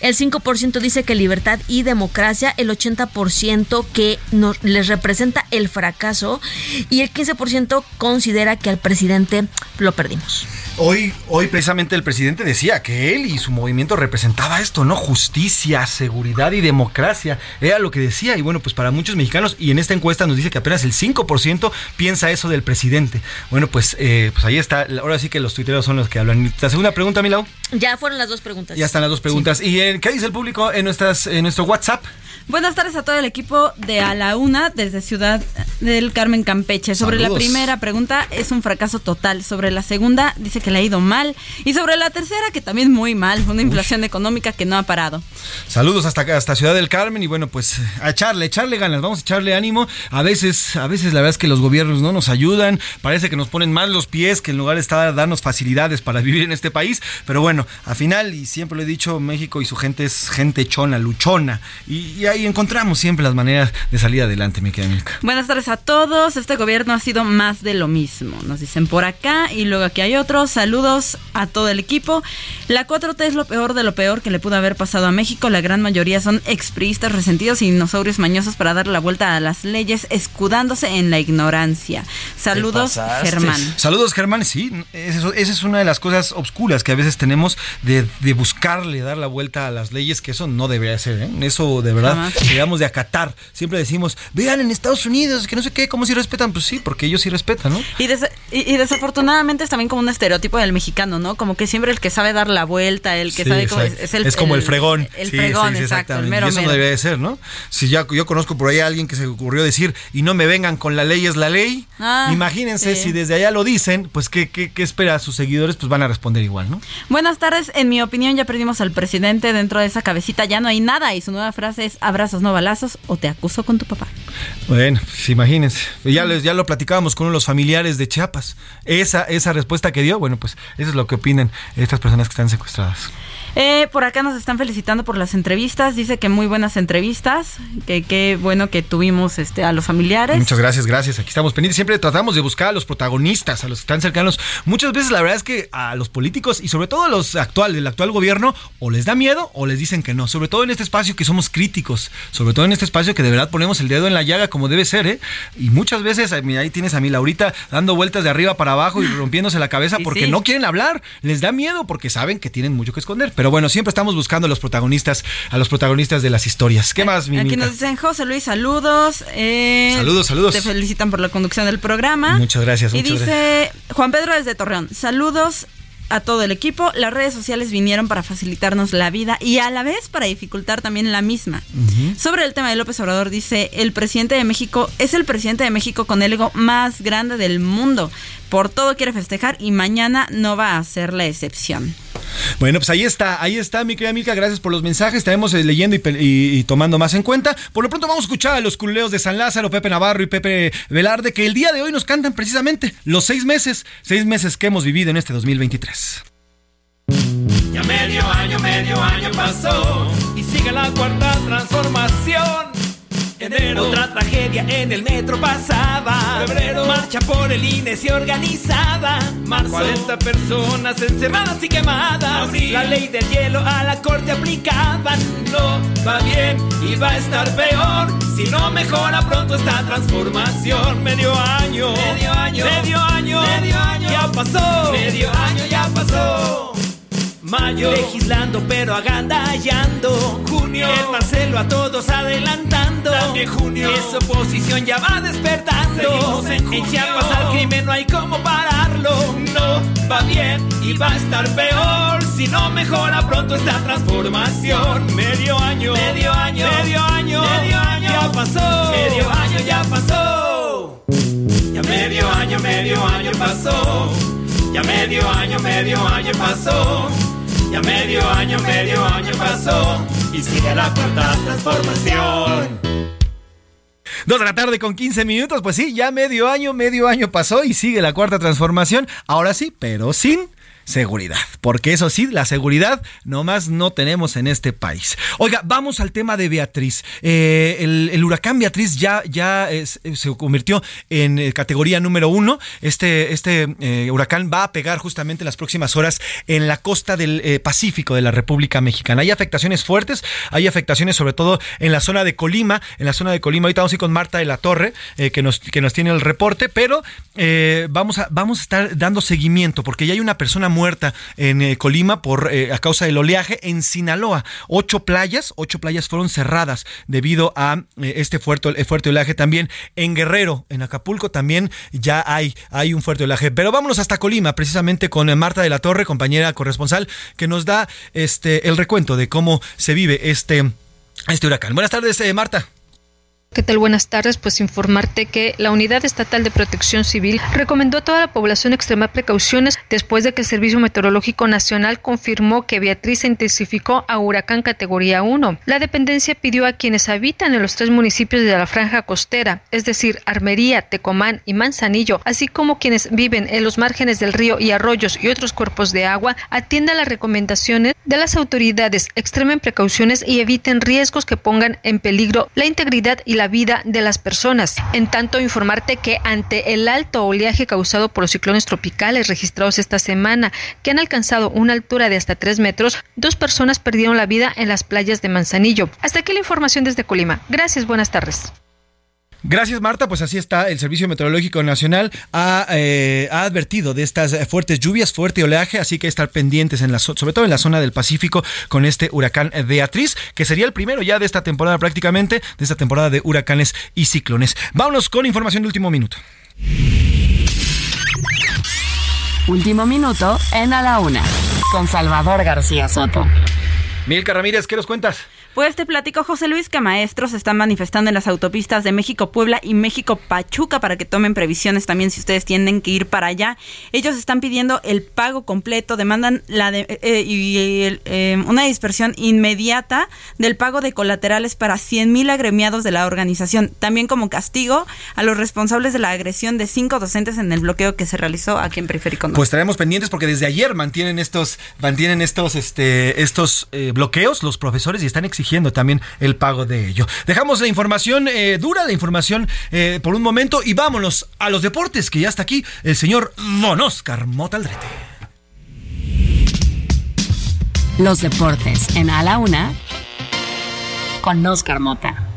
El 5% dice que libertad y democracia, el 80% que nos, les representa el fracaso y el 15% considera que al presidente lo perdimos. Hoy, hoy precisamente el presidente decía que él y su movimiento representaba esto, ¿no? Justicia, seguridad y democracia. Era lo que decía. Y bueno, pues para muchos mexicanos, y en esta encuesta nos dice que apenas el 5% piensa eso del presidente. Bueno, pues, eh, pues ahí está. Ahora sí que los tuiteros son los que hablan. La segunda pregunta, Milau. Ya fueron las dos preguntas. Ya están las dos preguntas. ¿Y en, qué dice el público en, nuestras, en nuestro WhatsApp? Buenas tardes a todo el equipo de A la Una desde Ciudad del Carmen Campeche. Sobre Saludos. la primera pregunta es un fracaso total. Sobre la segunda dice que le ha ido mal. Y sobre la tercera que también muy mal. Una inflación económica que no ha parado. Saludos hasta hasta Ciudad del Carmen y bueno, pues a echarle, echarle ganas, vamos a echarle ánimo. A veces, a veces la verdad es que los gobiernos no nos ayudan, parece que nos ponen más los pies que en lugar de estar darnos facilidades para vivir en este país, pero bueno, al final y siempre lo he dicho, México y su gente es gente chona, luchona y, y ahí encontramos siempre las maneras de salir adelante, mi querida Milka. Buenas tardes a todos. Este gobierno ha sido más de lo mismo. Nos dicen por acá y luego aquí hay otros. Saludos a todo el equipo. La 4T es lo peor de lo peor que le pudo haber pasado a México. La gran mayoría son expriistas resentidos y dinosaurios mañosos para dar la vuelta a las leyes escudándose en la ignorancia. Saludos, Germán. Saludos, Germán. Sí, eso- esa es una de las cosas obscuras que a veces tenemos de, de buscarle dar la vuelta a las leyes, que eso no debería ser. ¿eh? Eso de verdad debemos de acatar. Siempre decimos, vean en Estados Unidos, que no sé qué, cómo si respetan. Pues sí, porque ellos sí respetan, ¿no? Y, des- y- y desafortunadamente es también como un estereotipo del mexicano, ¿no? Como que siempre el que sabe dar la vuelta, el que Sí, sabe cómo es, es el como el, fregón. El Sí, fregón, sí, exacto, el exactamente. mero y eso mero. no debería de ser, ¿no? Si ya yo conozco por ahí a alguien que se ocurrió decir, y no me vengan con la ley es la ley. Ah, Imagínense si desde allá lo dicen, pues ¿qué, qué, qué espera a sus seguidores? Pues van a responder igual, ¿no? Buenas tardes, en mi opinión ya perdimos al presidente, dentro de esa cabecita ya no hay nada y su nueva frase es abrazos no balazos o te acuso con tu papá. Bueno, pues imagínense. Ya, les- ya lo platicábamos con uno de los familiares de Chiapas. Esa, esa respuesta que dio, bueno, pues eso es lo que opinan estas personas que están secuestradas. Eh, por acá nos están felicitando por las entrevistas. Dice que muy buenas entrevistas. Que qué bueno que tuvimos este, a los familiares. Muchas gracias, gracias. Aquí estamos pendientes. Siempre tratamos de buscar a los protagonistas, a los que están cercanos. Muchas veces la verdad es que a los políticos y sobre todo a los actuales, del actual gobierno, o les da miedo o les dicen que no. Sobre todo en este espacio que somos críticos. Sobre todo en este espacio que de verdad ponemos el dedo en la llaga como debe ser, ¿eh? Y muchas veces, mira, ahí tienes a mi Laurita dando vueltas de arriba para abajo y rompiéndose la cabeza Sí, porque sí. no quieren hablar. Les da miedo porque saben que tienen mucho que esconder. Pero bueno, siempre estamos buscando a los protagonistas, a los protagonistas de las historias. ¿Qué más, mi Aquí nos dicen José Luis, saludos. eh, Saludos, saludos. Te felicitan por la conducción del programa. Muchas gracias, Y muchas dice Juan Pedro desde Torreón, saludos a todo el equipo. Las redes sociales vinieron para facilitarnos la vida y a la vez para dificultar también la misma. Sobre el tema de López Obrador, dice, el presidente de México es el presidente de México con el ego más grande del mundo. Por todo quiere festejar y mañana no va a ser la excepción. Bueno, pues ahí está, ahí está, mi querida Milka. Gracias por los mensajes. Estaremos eh, leyendo y, y tomando más en cuenta. Por lo pronto vamos a escuchar a los culeos de San Lázaro, Pepe Navarro y Pepe Velarde, que el día de hoy nos cantan precisamente los seis meses, seis meses que hemos vivido en este 2023. Ya medio año, medio año pasó y sigue la cuarta transformación. Enero, otra tragedia en el metro pasaba. Febrero, marcha por el INE se organizada. Marzo, 40 personas encerradas y quemadas. la ley del hielo a la corte aplicaban. No va bien y va a estar peor si no mejora pronto esta transformación. Medio año, medio año, medio año, medio año, ya pasó. Medio año ya pasó. Mayo, legislando pero agandallando. Junio, el Marcelo a todos adelantando. También junio, esa oposición ya va despertando. En, en Chiapas al crimen no hay cómo pararlo. No va bien y va a estar peor si no mejora pronto esta transformación. Medio año, medio año, medio año, medio año, ya pasó. Medio año ya pasó. Ya medio año, medio año pasó. Ya medio año, medio año pasó. Ya medio año, medio año pasó. Y sigue la cuarta transformación. Dos de la tarde con 15 minutos, pues sí, ya medio año, medio año pasó y sigue la cuarta transformación. Ahora sí, pero sin seguridad. Porque eso sí, la seguridad nomás no tenemos en este país. Oiga, vamos al tema de Beatriz. Eh, el, huracán Beatriz ya, ya es- se convirtió en eh, categoría número uno. Este, este eh, huracán va a pegar justamente en las próximas horas en la costa del eh, Pacífico de la República Mexicana. Hay afectaciones fuertes, hay afectaciones sobre todo en la zona de Colima. En la zona de Colima, ahorita vamos a con Marta de la Torre, eh, que, nos, que nos tiene el reporte, pero eh, vamos, a, vamos a estar dando seguimiento porque ya hay una persona muerta en eh, Colima por eh, a causa del oleaje en Sinaloa. Ocho playas, ocho playas fueron cerradas debido a eh, este fuerte, eh, fuerte oleaje. También en Guerrero, en Acapulco, también ya hay, hay un fuerte oleaje. Pero vámonos hasta Colima, precisamente con Marta de la Torre, compañera corresponsal, que nos da este el recuento de cómo se vive este, este huracán. Buenas tardes, Marta. ¿Qué tal? Buenas tardes. Pues informarte que la Unidad Estatal de Protección Civil recomendó a toda la población extremar precauciones después de que el Servicio Meteorológico Nacional confirmó que Beatriz se intensificó a huracán categoría 1. La dependencia pidió a quienes habitan en los tres municipios de la franja costera, es decir, Armería, Tecomán y Manzanillo, así como quienes viven en los márgenes del río y arroyos y otros cuerpos de agua, atiendan las recomendaciones de las autoridades, extremen precauciones y eviten riesgos que pongan en peligro la integridad y la vida de las personas. En tanto, informarte que ante el alto oleaje causado por los ciclones tropicales registrados esta semana, que han alcanzado una altura de hasta 3 metros, dos personas perdieron la vida en las playas de Manzanillo. Hasta aquí la información desde Colima. Gracias, buenas tardes. Gracias, Marta. Pues así está. El Servicio Meteorológico Nacional ha, eh, ha advertido de estas eh, fuertes lluvias, fuerte oleaje, así que estar pendientes, en la, sobre todo en la zona del Pacífico, con este huracán Beatriz, que sería el primero ya de esta temporada prácticamente, de esta temporada de huracanes y ciclones. Vámonos con información de último minuto. Último minuto en A la Una, con Salvador García Soto. Milka Ramírez, ¿qué nos cuentas? Pues te platico, José Luis, que maestros están manifestando en las autopistas de México-Puebla y México-Pachuca para que tomen previsiones también si ustedes tienen que ir para allá. Ellos están pidiendo el pago completo, demandan la de, eh, eh, y eh, una dispersión inmediata del pago de colaterales para 100 mil agremiados de la organización. También como castigo a los responsables de la agresión de cinco docentes en el bloqueo que se realizó aquí en Periférico Norte. Pues estaremos pendientes porque desde ayer mantienen estos, mantienen estos, este, estos eh, bloqueos los profesores y están exigiendo también el pago de ello. Dejamos la información eh, dura, la información eh, por un momento y vámonos a los deportes que ya está aquí el señor Don Oscar Mota Aldrete. Los deportes en A la Una con Oscar Mota.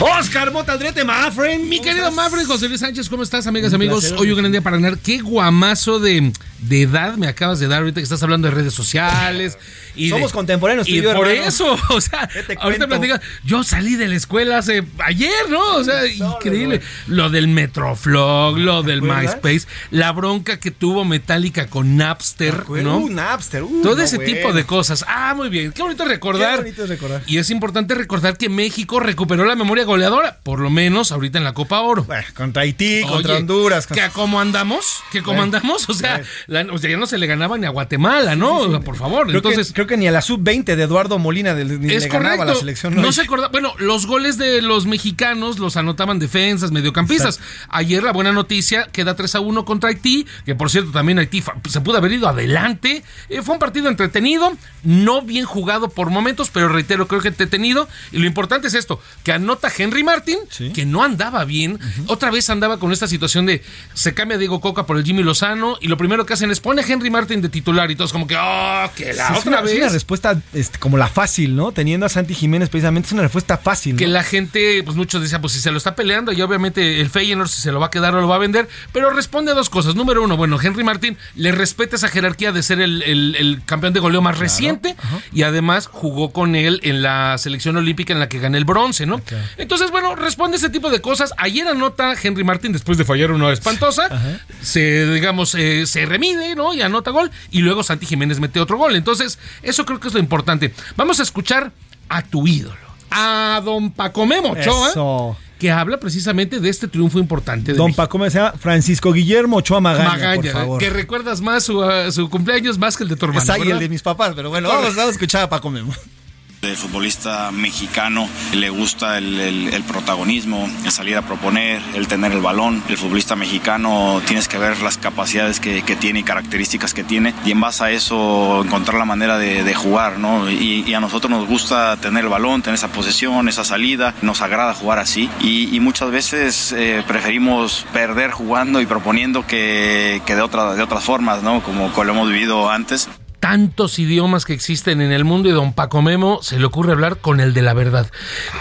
Oscar Mota Aldrete, my friend. Mi querido Mafred José Luis Sánchez, ¿cómo estás, amigas amigos? placer, Hoy un gran día para ganar. Qué guamazo de, de edad me acabas de dar ahorita que estás hablando de redes sociales. Y Somos de- contemporáneos, tú Y y yo, por hermano. eso, o sea, ahorita cuento? platica, yo salí de la escuela hace ayer, ¿no? O sea, increíble. Lo del Metroflog, lo del? MySpace, la bronca que tuvo Metallica con Napster, ¿no? Uh, Napster. uh, Todo no, ese bueno. tipo de cosas. Ah, muy bien. Qué bonito recordar. Qué bonito recordar. Y es importante recordar que México recuperó la memoria goleadora, por lo menos ahorita en la Copa Oro. contra Haití, contra Honduras. ¿Que a cómo andamos? ¿Que cómo Bueno, andamos? O sea, la- o sea, ya no se le ganaba ni a Guatemala, ¿no? O sea, por favor. Creo, Entonces, que, creo que ni a la sub-20 de Eduardo Molina del- ni es le ganaba correcto. la selección. No se acorda- Bueno, los goles de los mexicanos los anotaban defensas, mediocampistas. Ayer la buena noticia queda 3 a 1 contra Haití, que por cierto también Haití se pudo haber ido adelante. Eh, fue un partido entretenido, no bien jugado por momentos, pero reitero, creo que entretenido. Y lo importante es esto, que anota Henry Martin, que no andaba bien. Otra vez andaba con esta situación de se cambia Diego Coca por el Jimmy Lozano y lo primero que hacen es pone a Henry Martin de titular y todos como que, oh, que la Sí, es otra una, vez. es una respuesta este, como la fácil, ¿no? Teniendo a Santi Jiménez precisamente es una respuesta fácil. ¿no? que la gente, pues muchos decían, pues si se lo está peleando y obviamente el Feyenoord si se lo va a quedar o lo va a vender, pero responde a dos cosas. Número uno, bueno, Henry Martín le respeta esa jerarquía de ser el, el- el campeón de goleo más reciente y además jugó con él en la selección olímpica en la que gané el bronce, ¿no? Entonces, bueno, responde ese tipo de cosas. Ayer anota Henry Martín después de fallar una espantosa, se, digamos, eh, se remide, ¿no? Y anota gol y luego Santi Jiménez mete otro gol. Entonces, eso creo que es lo importante. Vamos a escuchar a tu ídolo, a don Paco Memo Ochoa, Eso. que habla precisamente de este triunfo importante de Don México. Paco me decía Francisco Guillermo Ochoa Magaña, Magaña, por favor. que recuerdas más su, uh, su cumpleaños más que el de tu hermano. Está ahí el de mis papás, pero bueno, vamos, vamos a escuchar a Paco Memo. El futbolista mexicano le gusta el, el- el protagonismo, el salir a proponer, el tener el balón. El futbolista mexicano tienes que ver las capacidades que, que tiene y características que tiene y en base a eso encontrar la manera de, de jugar, ¿no? Y, y a nosotros nos gusta tener el balón, tener esa posesión, esa salida, nos agrada jugar así y, y muchas veces eh, preferimos perder jugando y proponiendo que, que de, otra, de otras formas, ¿no? Como, como lo hemos vivido antes. Tantos idiomas que existen en el mundo y don Paco Memo se le ocurre hablar con el de la verdad.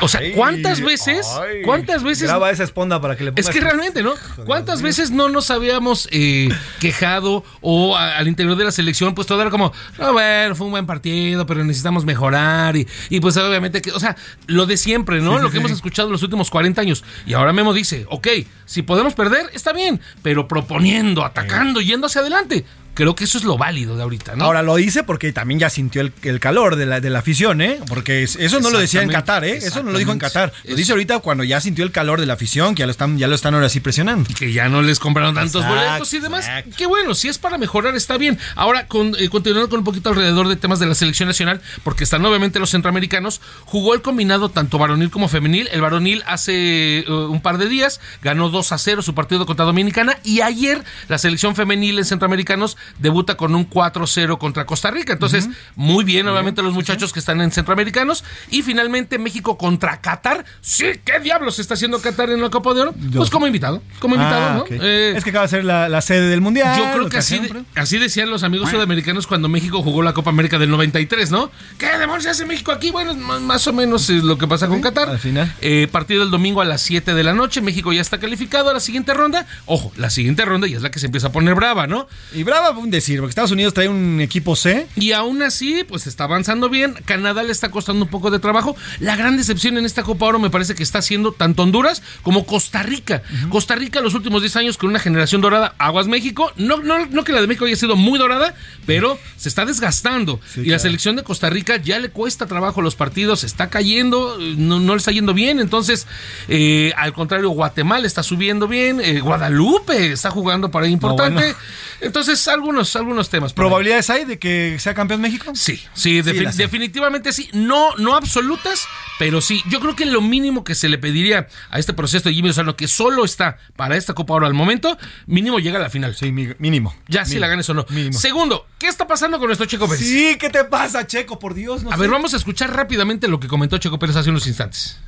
O sea, ¿cuántas veces? Ay, ¿Cuántas veces? Graba esa esponda para que le pongas. Es que realmente, ¿no? ¿Cuántas veces no nos habíamos eh, quejado o a- al interior de la selección, pues todo era como, a ver, fue un buen partido, pero necesitamos mejorar y, y pues obviamente, que, o sea, lo de siempre, ¿no? Sí, sí, lo que sí. hemos escuchado en los últimos 40 años. Y ahora Memo dice, ok, si podemos perder, está bien, pero proponiendo, atacando, yendo hacia adelante. Creo que eso es lo válido de ahorita, ¿no? Ahora lo dice porque también ya sintió el, el calor de la, de la afición, ¿eh? Porque es- eso no lo decía en Qatar, ¿eh? Eso no lo dijo en. Qatar. Lo dice ahorita cuando ya sintió el calor de la afición, que ya lo están, ya lo están ahora sí presionando. que ya no les compraron tantos Exacto, boletos y demás. Qué bueno, si es para mejorar está bien. Ahora, con, eh, continuando con un poquito alrededor de temas de la selección nacional, porque están obviamente los centroamericanos, jugó el combinado tanto varonil como femenil. El varonil hace eh, un par de días ganó 2 a 0 su partido contra Dominicana y ayer la selección femenil en centroamericanos debuta con un 4-0 contra Costa Rica. Entonces, muy bien, obviamente, los muchachos que están en centroamericanos. Y finalmente, México contra Qatar. Sí, ¿qué diablos está haciendo Qatar en la Copa de Oro? Pues como invitado, como invitado, Ah, ¿no? Eh, es que acaba de ser la, la sede del mundial. yo creo que así, de- así decían los amigos sudamericanos cuando México jugó la Copa América del 93, ¿no? ¿Qué demonios hace México aquí? Bueno, más, o menos es lo que pasa con Qatar. Al final. partido el domingo a las 7 de la noche. México ya está calificado a la siguiente ronda. Ojo, la siguiente ronda ya es la que se empieza a poner brava, ¿no? Y brava un decir, porque Estados Unidos trae un equipo C. Y aún así, pues está avanzando bien. Canadá le está costando un poco de trabajo. La gran decepción en esta Copa Oro me parece que está haciendo tanto Honduras como Costa Rica. Costa Rica los últimos 10 años con una generación dorada. Aguas México. No, no, no que la de México haya sido muy dorada, pero se está desgastando. y la selección de Costa Rica ya le cuesta trabajo los partidos. Está cayendo, no, no le está yendo bien. Entonces, eh, al contrario, Guatemala está subiendo bien. eh, Guadalupe está jugando para ahí importante. bueno. Entonces, algunos, algunos temas. ¿Probabilidades hay de que sea campeón México? Sí, sí, defi- definitivamente sí. No, no absolutas, pero sí. Yo creo que lo mínimo que se le pediría a este proceso de Jimmy Lozano, que solo está para esta Copa ahora al momento, mínimo llega a la final. Sí, mínimo. Ya si Mínimo. la ganes o no. Mínimo. Segundo, ¿qué está pasando con nuestro Checo Pérez? Sí, ¿qué te pasa, Checo? Por Dios, no a sé. ver, vamos a escuchar rápidamente lo que comentó Checo Pérez hace unos instantes.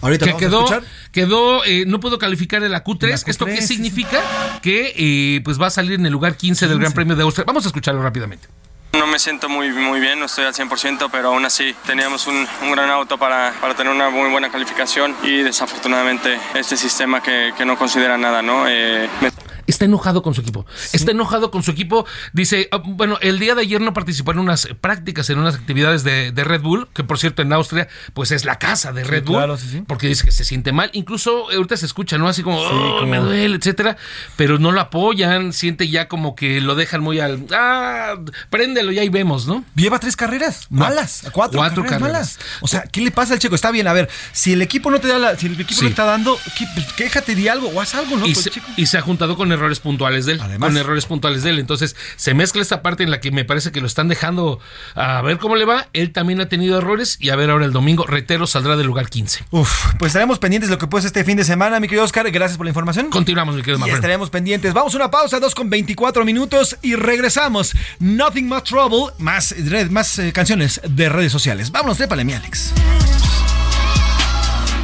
Ahorita que vamos a quedó, escuchar. quedó eh, no pudo calificar en la Q3. En la Q3, ¿Esto qué significa? Que eh, pues va a salir en el lugar 15 del Gran Premio de Austria. Vamos a escucharlo rápidamente. No me siento muy, muy bien, no estoy al 100%, pero aún así teníamos un, un gran auto para, para tener una muy buena calificación y desafortunadamente este sistema que, que no considera nada, ¿no? Eh, me- Está enojado con su equipo. Está enojado con su equipo. Dice, ah, bueno, el día de ayer no participó en unas prácticas, en unas actividades de, de Red Bull, que por cierto en Austria, pues es la casa de Red Bull. claro, sí, sí. Porque dice que se siente mal. Incluso ahorita se escucha, ¿no? Así como, Sí, "Oh, como- me duele, etcétera. Pero no lo apoyan. Siente ya como que lo dejan muy al. Ah, préndelo y ahí vemos, ¿no? Lleva tres carreras malas, cuatro, Cuatro carreras, carreras. malas. O sea, ¿qué le pasa al Checo? Está bien, a ver, si el equipo no te da la, si el equipo Sí. no está dando, ¿qué- pues, quéjate de algo o haz algo, ¿no? y, Pues, se, Checo. y se ha juntado con errores puntuales de él. Además. Con errores puntuales de él. Entonces se mezcla esta parte en la que me parece que lo están dejando a ver cómo le va. Él también ha tenido errores y a ver ahora el domingo. Retero saldrá del lugar 15. Uf, pues estaremos pendientes de lo que puede este fin de semana, mi querido Oscar. Gracias por la información. Continuamos, mi querido Y estaremos pendientes. Vamos a una pausa, 2 con 24 minutos y regresamos. Nothing But Trouble, más, red- más eh, canciones de redes sociales. Vámonos, trépale, mi Alex.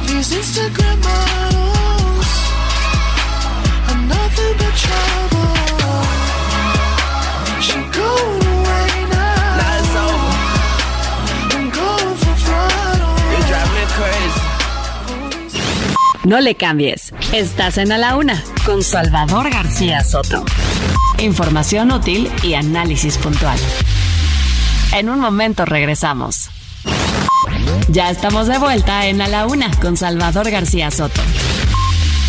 Instagram No le cambies. Estás en A la Una con Salvador García Soto. Información útil y análisis puntual. En un momento regresamos. Ya estamos de vuelta en A la Una con Salvador García Soto.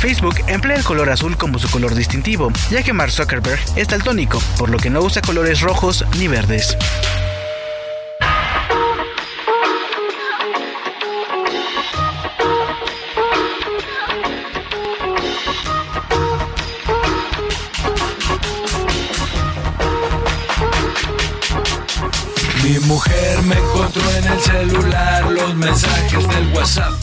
Facebook emplea el color azul como su color distintivo, ya que Mark Zuckerberg es daltónico, por lo que no usa colores rojos ni verdes. Mujer me encontró en el celular los mensajes del WhatsApp.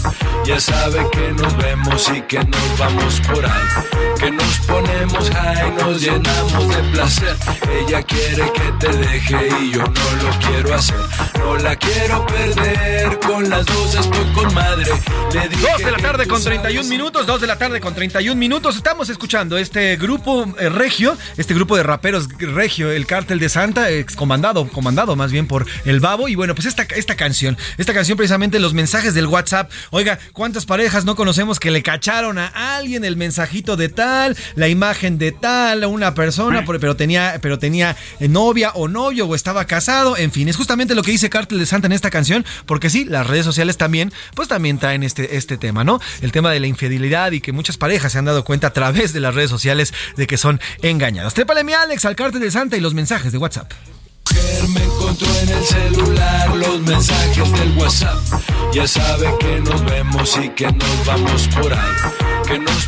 Ya sabe que nos vemos y que nos vamos por ahí. Que nos ponemos high, nos llenamos de placer. Ella quiere que te deje y yo no lo quiero hacer. No la quiero perder, con las dos estoy con madre. Le dije 2 de la tarde con sabes 31 minutos, 2 de la tarde con 31 minutos. Estamos escuchando este grupo eh, regio, este grupo de raperos regio, el cártel de Santa, ex comandado, comandado más bien por el Babo. Y bueno, pues esta, esta canción, esta canción precisamente los mensajes del WhatsApp. Oiga, ¿cuántas parejas no conocemos que le cacharon a alguien el mensajito de tal, la imagen de tal, una persona, pero tenía, pero tenía eh, novia o novio o estaba casado? En fin, es justamente lo que dice Cártel de Santa en esta canción, porque sí, las redes sociales también, pues también traen este, este tema, ¿no? El tema de la infidelidad y que muchas parejas se han dado cuenta a través de las redes sociales de que son engañadas. Trépale mi Alex al Cártel de Santa y los mensajes de WhatsApp. mujer me encontró en el celular los mensajes del WhatsApp. Ya sabe que nos vemos y que nos vamos por ahí. Que nos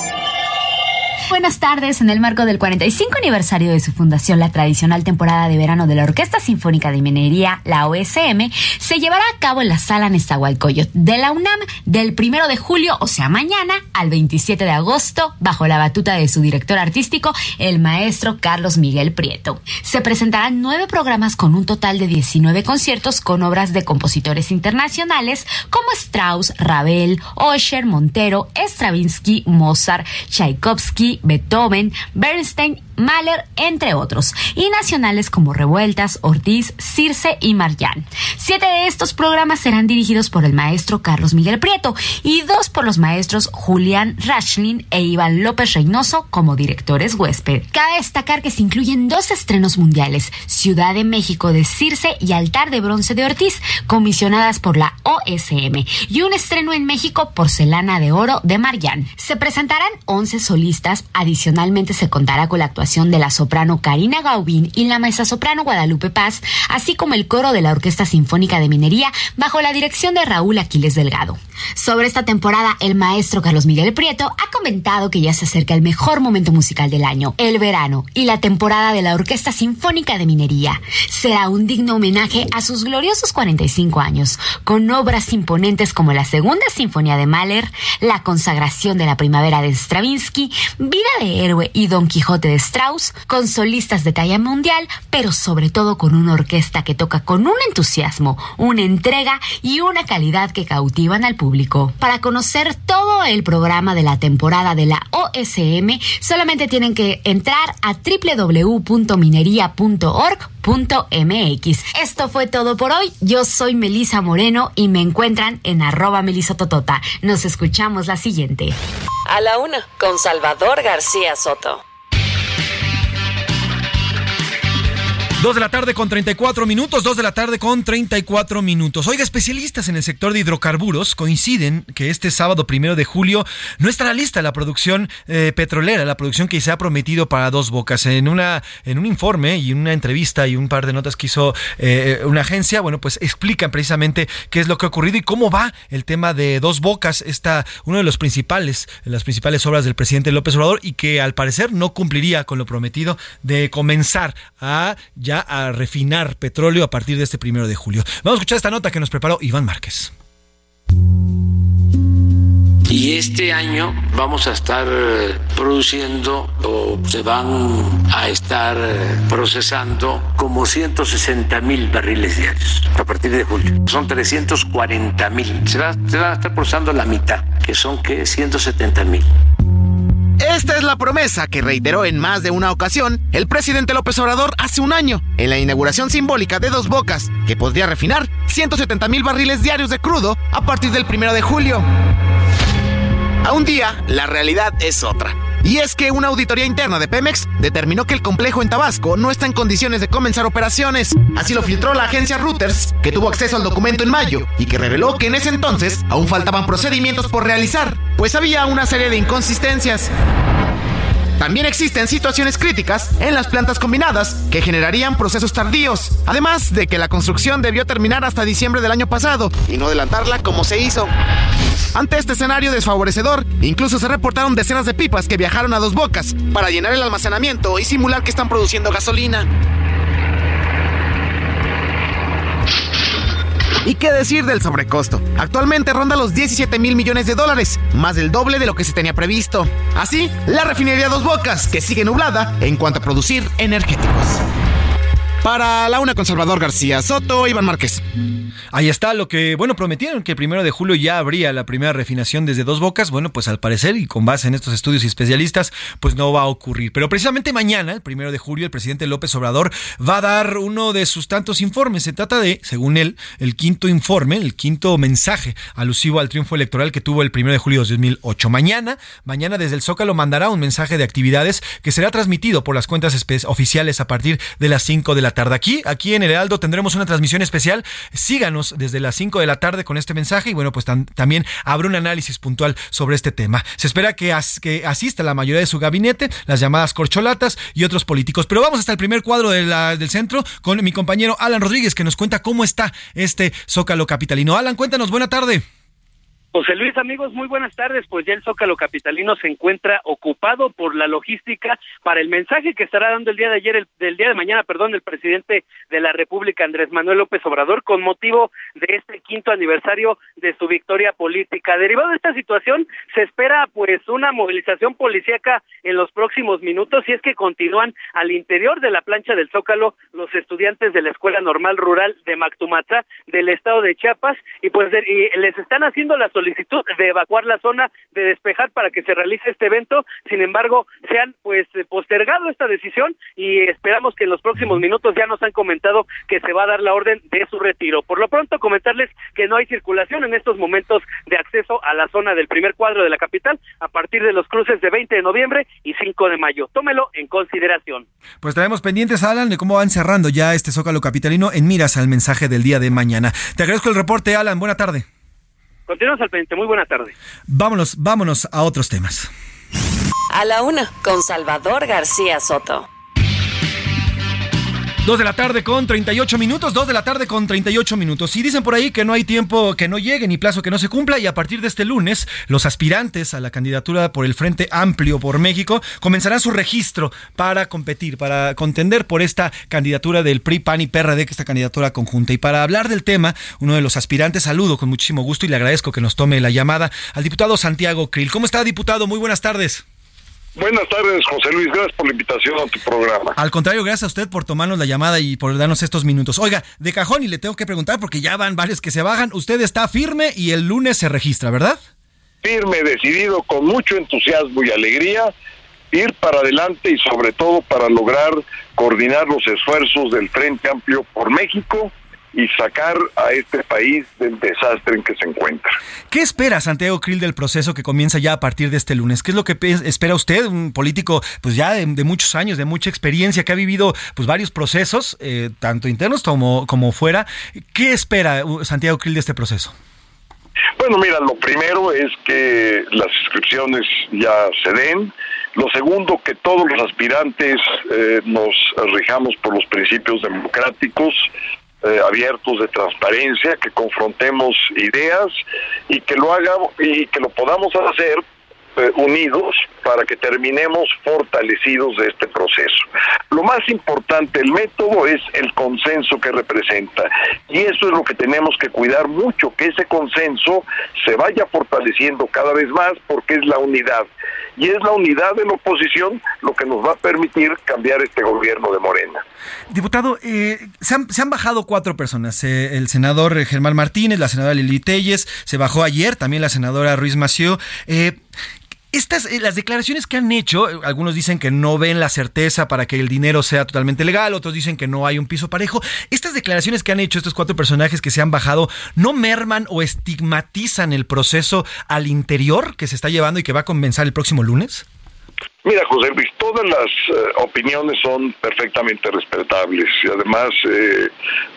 Buenas tardes. En el marco del 45 aniversario de su fundación, la tradicional temporada de verano de la Orquesta Sinfónica de Minería, la OSM, se llevará a cabo en la sala Nezahualcóyotl de la UNAM del 1 de julio, o sea, mañana, al 27 de agosto, bajo la batuta de su director artístico, el maestro Carlos Miguel Prieto. Se presentarán nueve programas con un total de 19 conciertos con obras de compositores internacionales como Strauss, Ravel, Osher, Montero, Stravinsky, Mozart, Tchaikovsky, Beethoven, Bernstein Mahler, entre otros, y nacionales como Revueltas, Ortiz, Circe y Marjan. Siete de estos programas serán dirigidos por el maestro Carlos Miguel Prieto y dos por los maestros Julián Rachlin e Iván López Reynoso como directores huésped. Cabe destacar que se incluyen dos estrenos mundiales, Ciudad de México de Circe y Altar de Bronce de Ortiz, comisionadas por la OSM, y un estreno en México, Porcelana de Oro de Marjan. Se presentarán 11 solistas, adicionalmente se contará con la actuación de la soprano Karina Gaubín y la soprano Guadalupe Paz, así como el coro de la Orquesta Sinfónica de Minería bajo la dirección de Raúl Aquiles Delgado. Sobre esta temporada, el maestro Carlos Miguel Prieto ha comentado que ya se acerca el mejor momento musical del año, el verano, y la temporada de la Orquesta Sinfónica de Minería. Será un digno homenaje a sus gloriosos 45 años, con obras imponentes como la Segunda Sinfonía de Mahler, La Consagración de la Primavera de Stravinsky, Vida de Héroe y Don Quijote de Strauss, con solistas de talla mundial, pero sobre todo con una orquesta que toca con un entusiasmo, una entrega y una calidad que cautivan al público. Para conocer todo el programa de la temporada de la OSM, solamente tienen que entrar a www.minería.org.mx. Esto fue todo por hoy. Yo soy Melisa Moreno y me encuentran en arroba melisototota. Nos escuchamos la siguiente. A la una, con Salvador García Soto. Dos de la tarde con 34 minutos, dos de la tarde con 34 minutos. Oiga, especialistas en el sector de hidrocarburos coinciden que este sábado primero de julio no estará lista la producción eh, petrolera, la producción que se ha prometido para dos bocas. En una, en un informe y una entrevista y un par de notas que hizo eh, una agencia, bueno, pues explican precisamente qué es lo que ha ocurrido y cómo va el tema de dos bocas, esta, uno de los principales, las principales obras del presidente López Obrador y que al parecer no cumpliría con lo prometido de comenzar a a refinar petróleo a partir de este primero de julio. Vamos a escuchar esta nota que nos preparó Iván Márquez. Y este año vamos a estar eh, produciendo o se van a estar eh, procesando como 160 mil barriles diarios a partir de julio. Son 340 mil. Se, va, se van a estar procesando la mitad, que son que 170 mil. Esta es la promesa que reiteró en más de una ocasión el presidente López Obrador hace un año, en la inauguración simbólica de Dos Bocas, que podría refinar 170 mil barriles diarios de crudo a partir del primero de julio. A un día, la realidad es otra. Y es que una auditoría interna de Pemex determinó que el complejo en Tabasco no está en condiciones de comenzar operaciones. Así lo filtró la agencia Reuters, que tuvo acceso al documento en mayo y que reveló que en ese entonces aún faltaban procedimientos por realizar, pues había una serie de inconsistencias. También existen situaciones críticas en las plantas combinadas que generarían procesos tardíos, además de que la construcción debió terminar hasta diciembre del año pasado y no adelantarla como se hizo. Ante este escenario desfavorecedor, incluso se reportaron decenas de pipas que viajaron a dos bocas para llenar el almacenamiento y simular que están produciendo gasolina. ¿Y qué decir del sobrecosto? Actualmente ronda los 17 mil millones de dólares, más del doble de lo que se tenía previsto. Así, la refinería Dos Bocas, que sigue nublada en cuanto a producir energéticos. Para la una con Salvador García Soto, Iván Márquez. Ahí está lo que, bueno, prometieron que el primero de julio ya habría la primera refinación desde dos bocas. Bueno, pues al parecer y con base en estos estudios y especialistas, pues no va a ocurrir. Pero precisamente mañana, el primero de julio, el presidente López Obrador va a dar uno de sus tantos informes. Se trata de, según él, el quinto informe, el quinto mensaje alusivo al triunfo electoral que tuvo el primero de julio de 2008. Mañana, mañana desde el Zócalo mandará un mensaje de actividades que será transmitido por las cuentas oficiales a partir de las 5 de la tarde. Aquí, aquí en el Heraldo tendremos una transmisión especial. Síganos desde las 5 de la tarde con este mensaje y bueno, pues también habrá un análisis puntual sobre este tema. Se espera que, que asista la mayoría de su gabinete, las llamadas corcholatas y otros políticos. Pero vamos hasta el primer cuadro del centro con mi compañero Alan Rodríguez que nos cuenta cómo está este Zócalo Capitalino. Alan, cuéntanos, buena tarde. José Luis, amigos, muy buenas tardes. Pues ya el Zócalo Capitalino se encuentra ocupado por la logística para el mensaje que estará dando el día de ayer, el, día de mañana, perdón, el presidente de la República, Andrés Manuel López Obrador, con motivo de este quinto aniversario de su victoria política. Derivado de esta situación, se espera pues una movilización policíaca en los próximos minutos y es que continúan al interior de la plancha del Zócalo los estudiantes de la Escuela Normal Rural de Mactumatá del estado de Chiapas y pues y les están haciendo la solicitud de evacuar la zona, de despejar para que se realice este evento. Sin embargo, se han pues eh, postergado esta decisión y esperamos que en los próximos minutos ya nos han comentado que se va a dar la orden de su retiro. Por lo pronto, comentarles que no hay circulación en estos momentos de acceso a la zona del primer cuadro de la capital a partir de los cruces de 20 de noviembre y 5 de mayo. Tómelo en consideración. Pues estaremos pendientes, Alan, de cómo van cerrando ya este Zócalo Capitalino en miras al mensaje del día de mañana. Te agradezco el reporte, Alan. Buena tarde. Continuamos al pendiente. Muy buena tarde. Vámonos, vámonos a otros temas. A la una, con Salvador García Soto. Dos de la tarde con 38 minutos, dos de la tarde con 38 minutos. Y dicen por ahí que no hay tiempo que no llegue ni plazo que no se cumpla y a partir de este lunes los aspirantes a la candidatura por el Frente Amplio por México comenzarán su registro para competir, para contender por esta candidatura del PRI, PAN y PRD, que es esta candidatura conjunta. Y para hablar del tema, uno de los aspirantes, saludo con muchísimo gusto y le agradezco que nos tome la llamada al diputado Santiago Krill. ¿Cómo está, diputado? Muy buenas tardes. Buenas tardes, José Luis. Gracias por la invitación a tu programa. Al contrario, gracias a usted por tomarnos la llamada y por darnos estos minutos. Oiga, de cajón y le tengo que preguntar porque ya van varios que se bajan. Usted está firme y el lunes se registra, ¿verdad? Firme, decidido, con mucho entusiasmo y alegría, ir para adelante y sobre todo para lograr coordinar los esfuerzos del Frente Amplio por México y sacar a este país del desastre en que se encuentra. ¿Qué espera Santiago Krill del proceso que comienza ya a partir de este lunes? ¿Qué es lo que pe- espera usted, un político pues ya de, de muchos años, de mucha experiencia, que ha vivido pues varios procesos, eh, tanto internos como, como fuera? ¿Qué espera uh, Santiago Krill de este proceso? Bueno, mira, lo primero es que las inscripciones ya se den. Lo segundo, que todos los aspirantes eh, nos rijamos por los principios democráticos, eh, abiertos de transparencia, que confrontemos ideas y que lo haga y que lo podamos hacer eh, unidos para que terminemos fortalecidos de este proceso. Lo más importante, el método es el consenso que representa y eso es lo que tenemos que cuidar mucho, que ese consenso se vaya fortaleciendo cada vez más porque es la unidad y es la unidad de la oposición lo que nos va a permitir cambiar este gobierno de Morena. Diputado, eh, se, han, se han bajado cuatro personas. Eh, el senador eh, Germán Martínez, la senadora Lili Telles, se bajó ayer, también la senadora Ruiz Mació. Eh, estas, eh, las declaraciones que han hecho, eh, algunos dicen que no ven la certeza para que el dinero sea totalmente legal, otros dicen que no hay un piso parejo. Estas declaraciones que han hecho estos cuatro personajes que se han bajado, ¿no merman o estigmatizan el proceso al interior que se está llevando y que va a comenzar el próximo lunes? Mira, José Luis, todas las eh, opiniones son perfectamente respetables y además, eh,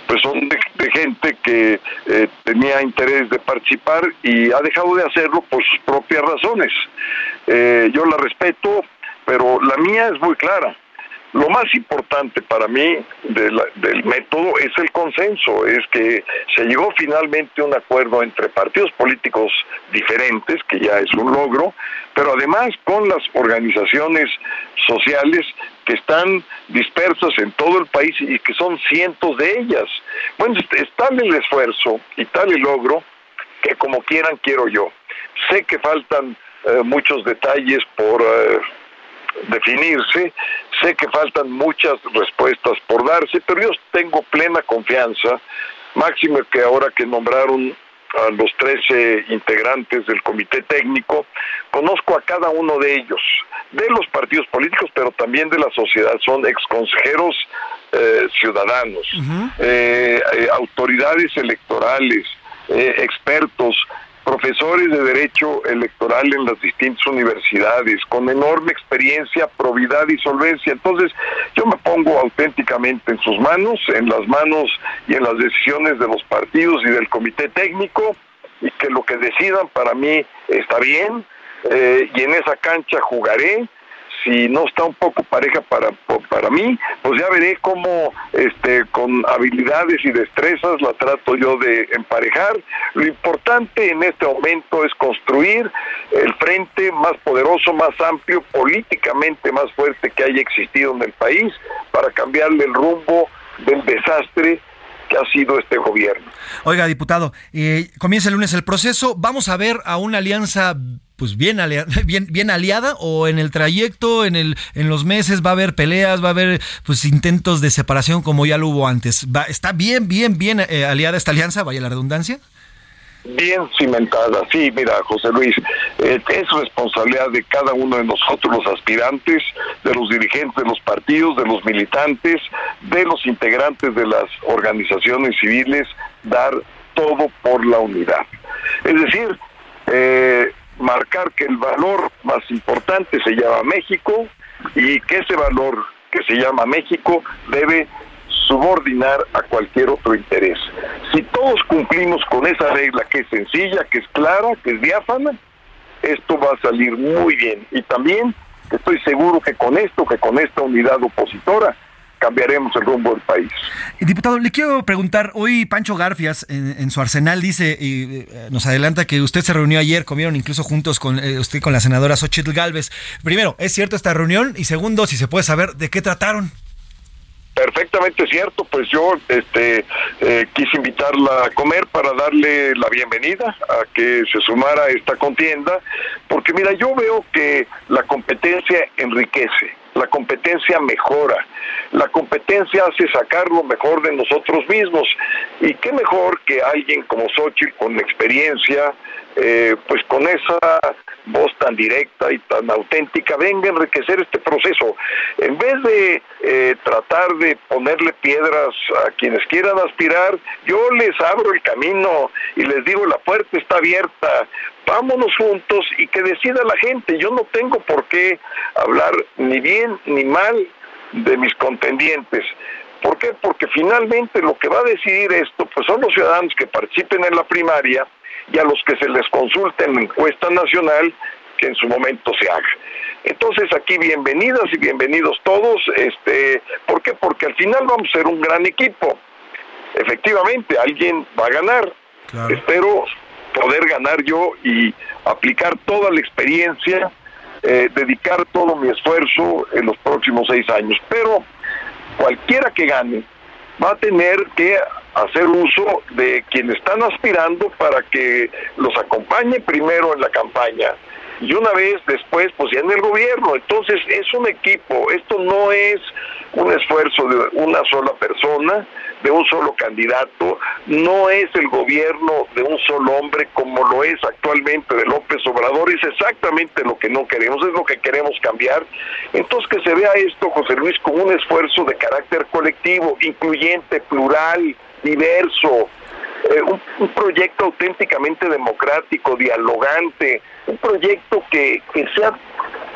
pues son de, gente que eh, tenía interés de participar y ha dejado de hacerlo por sus propias razones. Eh, yo la respeto, pero la mía es muy clara. Lo más importante para mí del método es el consenso, es que se llegó finalmente a un acuerdo entre partidos políticos diferentes, que ya es un logro, pero además con las organizaciones sociales que están dispersas en todo el país y que son cientos de ellas. Bueno, es, es tal el esfuerzo y tal el logro que como quieran quiero yo. Sé que faltan eh, muchos detalles por... eh, definirse. Sé que faltan muchas respuestas por darse, pero yo tengo plena confianza, máximo que ahora que nombraron a los 13 integrantes del comité técnico, conozco a cada uno de ellos, de los partidos políticos, pero también de la sociedad, son exconsejeros eh, ciudadanos, eh, eh, autoridades electorales, eh, expertos, profesores de derecho electoral en las distintas universidades, con enorme experiencia, probidad y solvencia. Entonces, yo me pongo auténticamente en sus manos, en las manos y en las decisiones de los partidos y del comité técnico, y que lo que decidan para mí está bien, eh, y en esa cancha jugaré si no está un poco pareja para para mí, pues ya veré cómo este con habilidades y destrezas la trato yo de emparejar. Lo importante en este momento es construir el frente más poderoso, más amplio, políticamente más fuerte que haya existido en el país para cambiarle el rumbo del desastre ha sido este gobierno. Oiga, diputado, eh, comienza el lunes el proceso. Vamos a ver a una alianza pues bien aliada, bien, bien aliada o en el trayecto, en el, en los meses va a haber peleas, va a haber pues intentos de separación como ya lo hubo antes. Va, está bien, bien, bien eh, aliada esta alianza, vaya la redundancia. Bien cimentada, sí, mira, José Luis, eh, es responsabilidad de cada uno de nosotros, los aspirantes, de los dirigentes de los partidos, de los militantes, de los integrantes de las organizaciones civiles, dar todo por la unidad. Es decir, eh, marcar que el valor más importante se llama México y que ese valor que se llama México debe subordinar a cualquier otro interés. Si todos cumplimos con esa regla que es sencilla, que es clara, que es diáfana, esto va a salir muy bien. Y también estoy seguro que con esto, que con esta unidad opositora, cambiaremos el rumbo del país. Diputado, le quiero preguntar, hoy Pancho Garfias en, su arsenal dice y eh, nos adelanta que usted se reunió ayer, comieron incluso juntos con eh, usted con la senadora Xochitl Galvez. Primero, ¿es cierto esta reunión? Y segundo, si se puede saber de qué trataron. Perfectamente cierto, pues yo este eh, quise invitarla a comer para darle la bienvenida a que se sumara a esta contienda, porque mira, yo veo que la competencia enriquece, la competencia mejora, la competencia hace sacar lo mejor de nosotros mismos, y qué mejor que alguien como Xochitl con experiencia, eh, pues con esa voz tan directa y tan auténtica venga a enriquecer este proceso. En vez de eh, tratar de ponerle piedras a quienes quieran aspirar, yo les abro el camino y les digo la puerta está abierta, vámonos juntos y que decida la gente. Yo no tengo por qué hablar ni bien ni mal de mis contendientes. ¿Por qué? Porque finalmente lo que va a decidir esto pues son los ciudadanos que participen en la primaria y a los que se les consulte en la encuesta nacional que en su momento se haga. Entonces aquí bienvenidas y bienvenidos todos, este, ¿por qué? Porque al final vamos a ser un gran equipo. Efectivamente, alguien va a ganar. Espero poder ganar yo y aplicar toda la experiencia, eh, dedicar todo mi esfuerzo en los próximos seis años. Pero cualquiera que gane va a tener que hacer uso de quienes están aspirando para que los acompañe primero en la campaña y una vez después pues ya en el gobierno. Entonces es un equipo, esto no es un esfuerzo de una sola persona, de un solo candidato, no es el gobierno de un solo hombre como lo es actualmente de López Obrador, es exactamente lo que no queremos, es lo que queremos cambiar. Entonces que se vea esto, José Luis, como un esfuerzo de carácter colectivo, incluyente, plural, diverso, eh, un, un, proyecto auténticamente democrático, dialogante, un proyecto que, que sea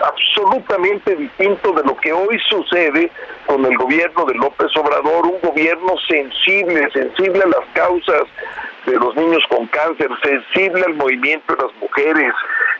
absolutamente distinto de lo que hoy sucede con el gobierno de López Obrador, un gobierno sensible, sensible a las causas de los niños con cáncer, sensible al movimiento de las mujeres,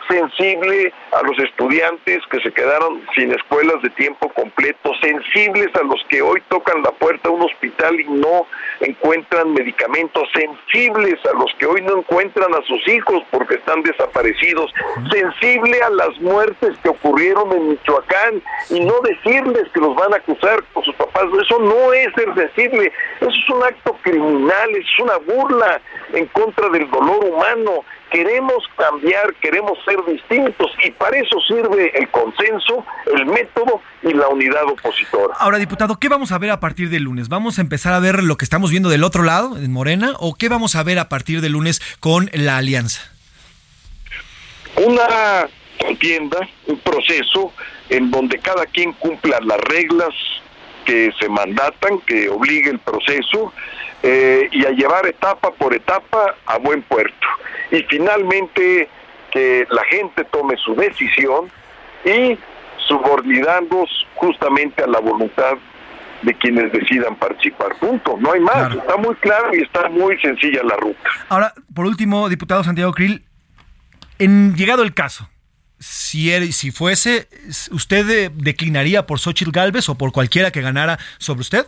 sensible a los estudiantes que se quedaron sin escuelas de tiempo completo, sensibles a los que hoy tocan la puerta de un hospital y no encuentran medicamentos, sensibles a los que hoy no encuentran a sus hijos porque están desaparecidos, sensible a las muertes que ocurrieron en Michoacán y no decirles que los van a acusar por sus papás, eso no es ser sensible, eso es un acto criminal, es una burla en contra del dolor humano, queremos cambiar, queremos ser distintos y para eso sirve el consenso, el método y la unidad opositora. Ahora, diputado, ¿qué vamos a ver a partir del lunes? ¿Vamos a empezar a ver lo que estamos viendo del otro lado, en Morena, o qué vamos a ver a partir del lunes con la alianza? Una contienda, un proceso en donde cada quien cumpla las reglas que se mandatan, que obligue el proceso, eh, y a llevar etapa por etapa a buen puerto. Y finalmente que la gente tome su decisión y subordinándonos justamente a la voluntad de quienes decidan participar. Punto, no hay más. Está muy claro y está muy sencilla la ruta. Ahora, por último, diputado Santiago Krill, en llegado el caso, si, er- si fuese, ¿usted eh, declinaría por Xochitl Galvez o por cualquiera que ganara sobre usted?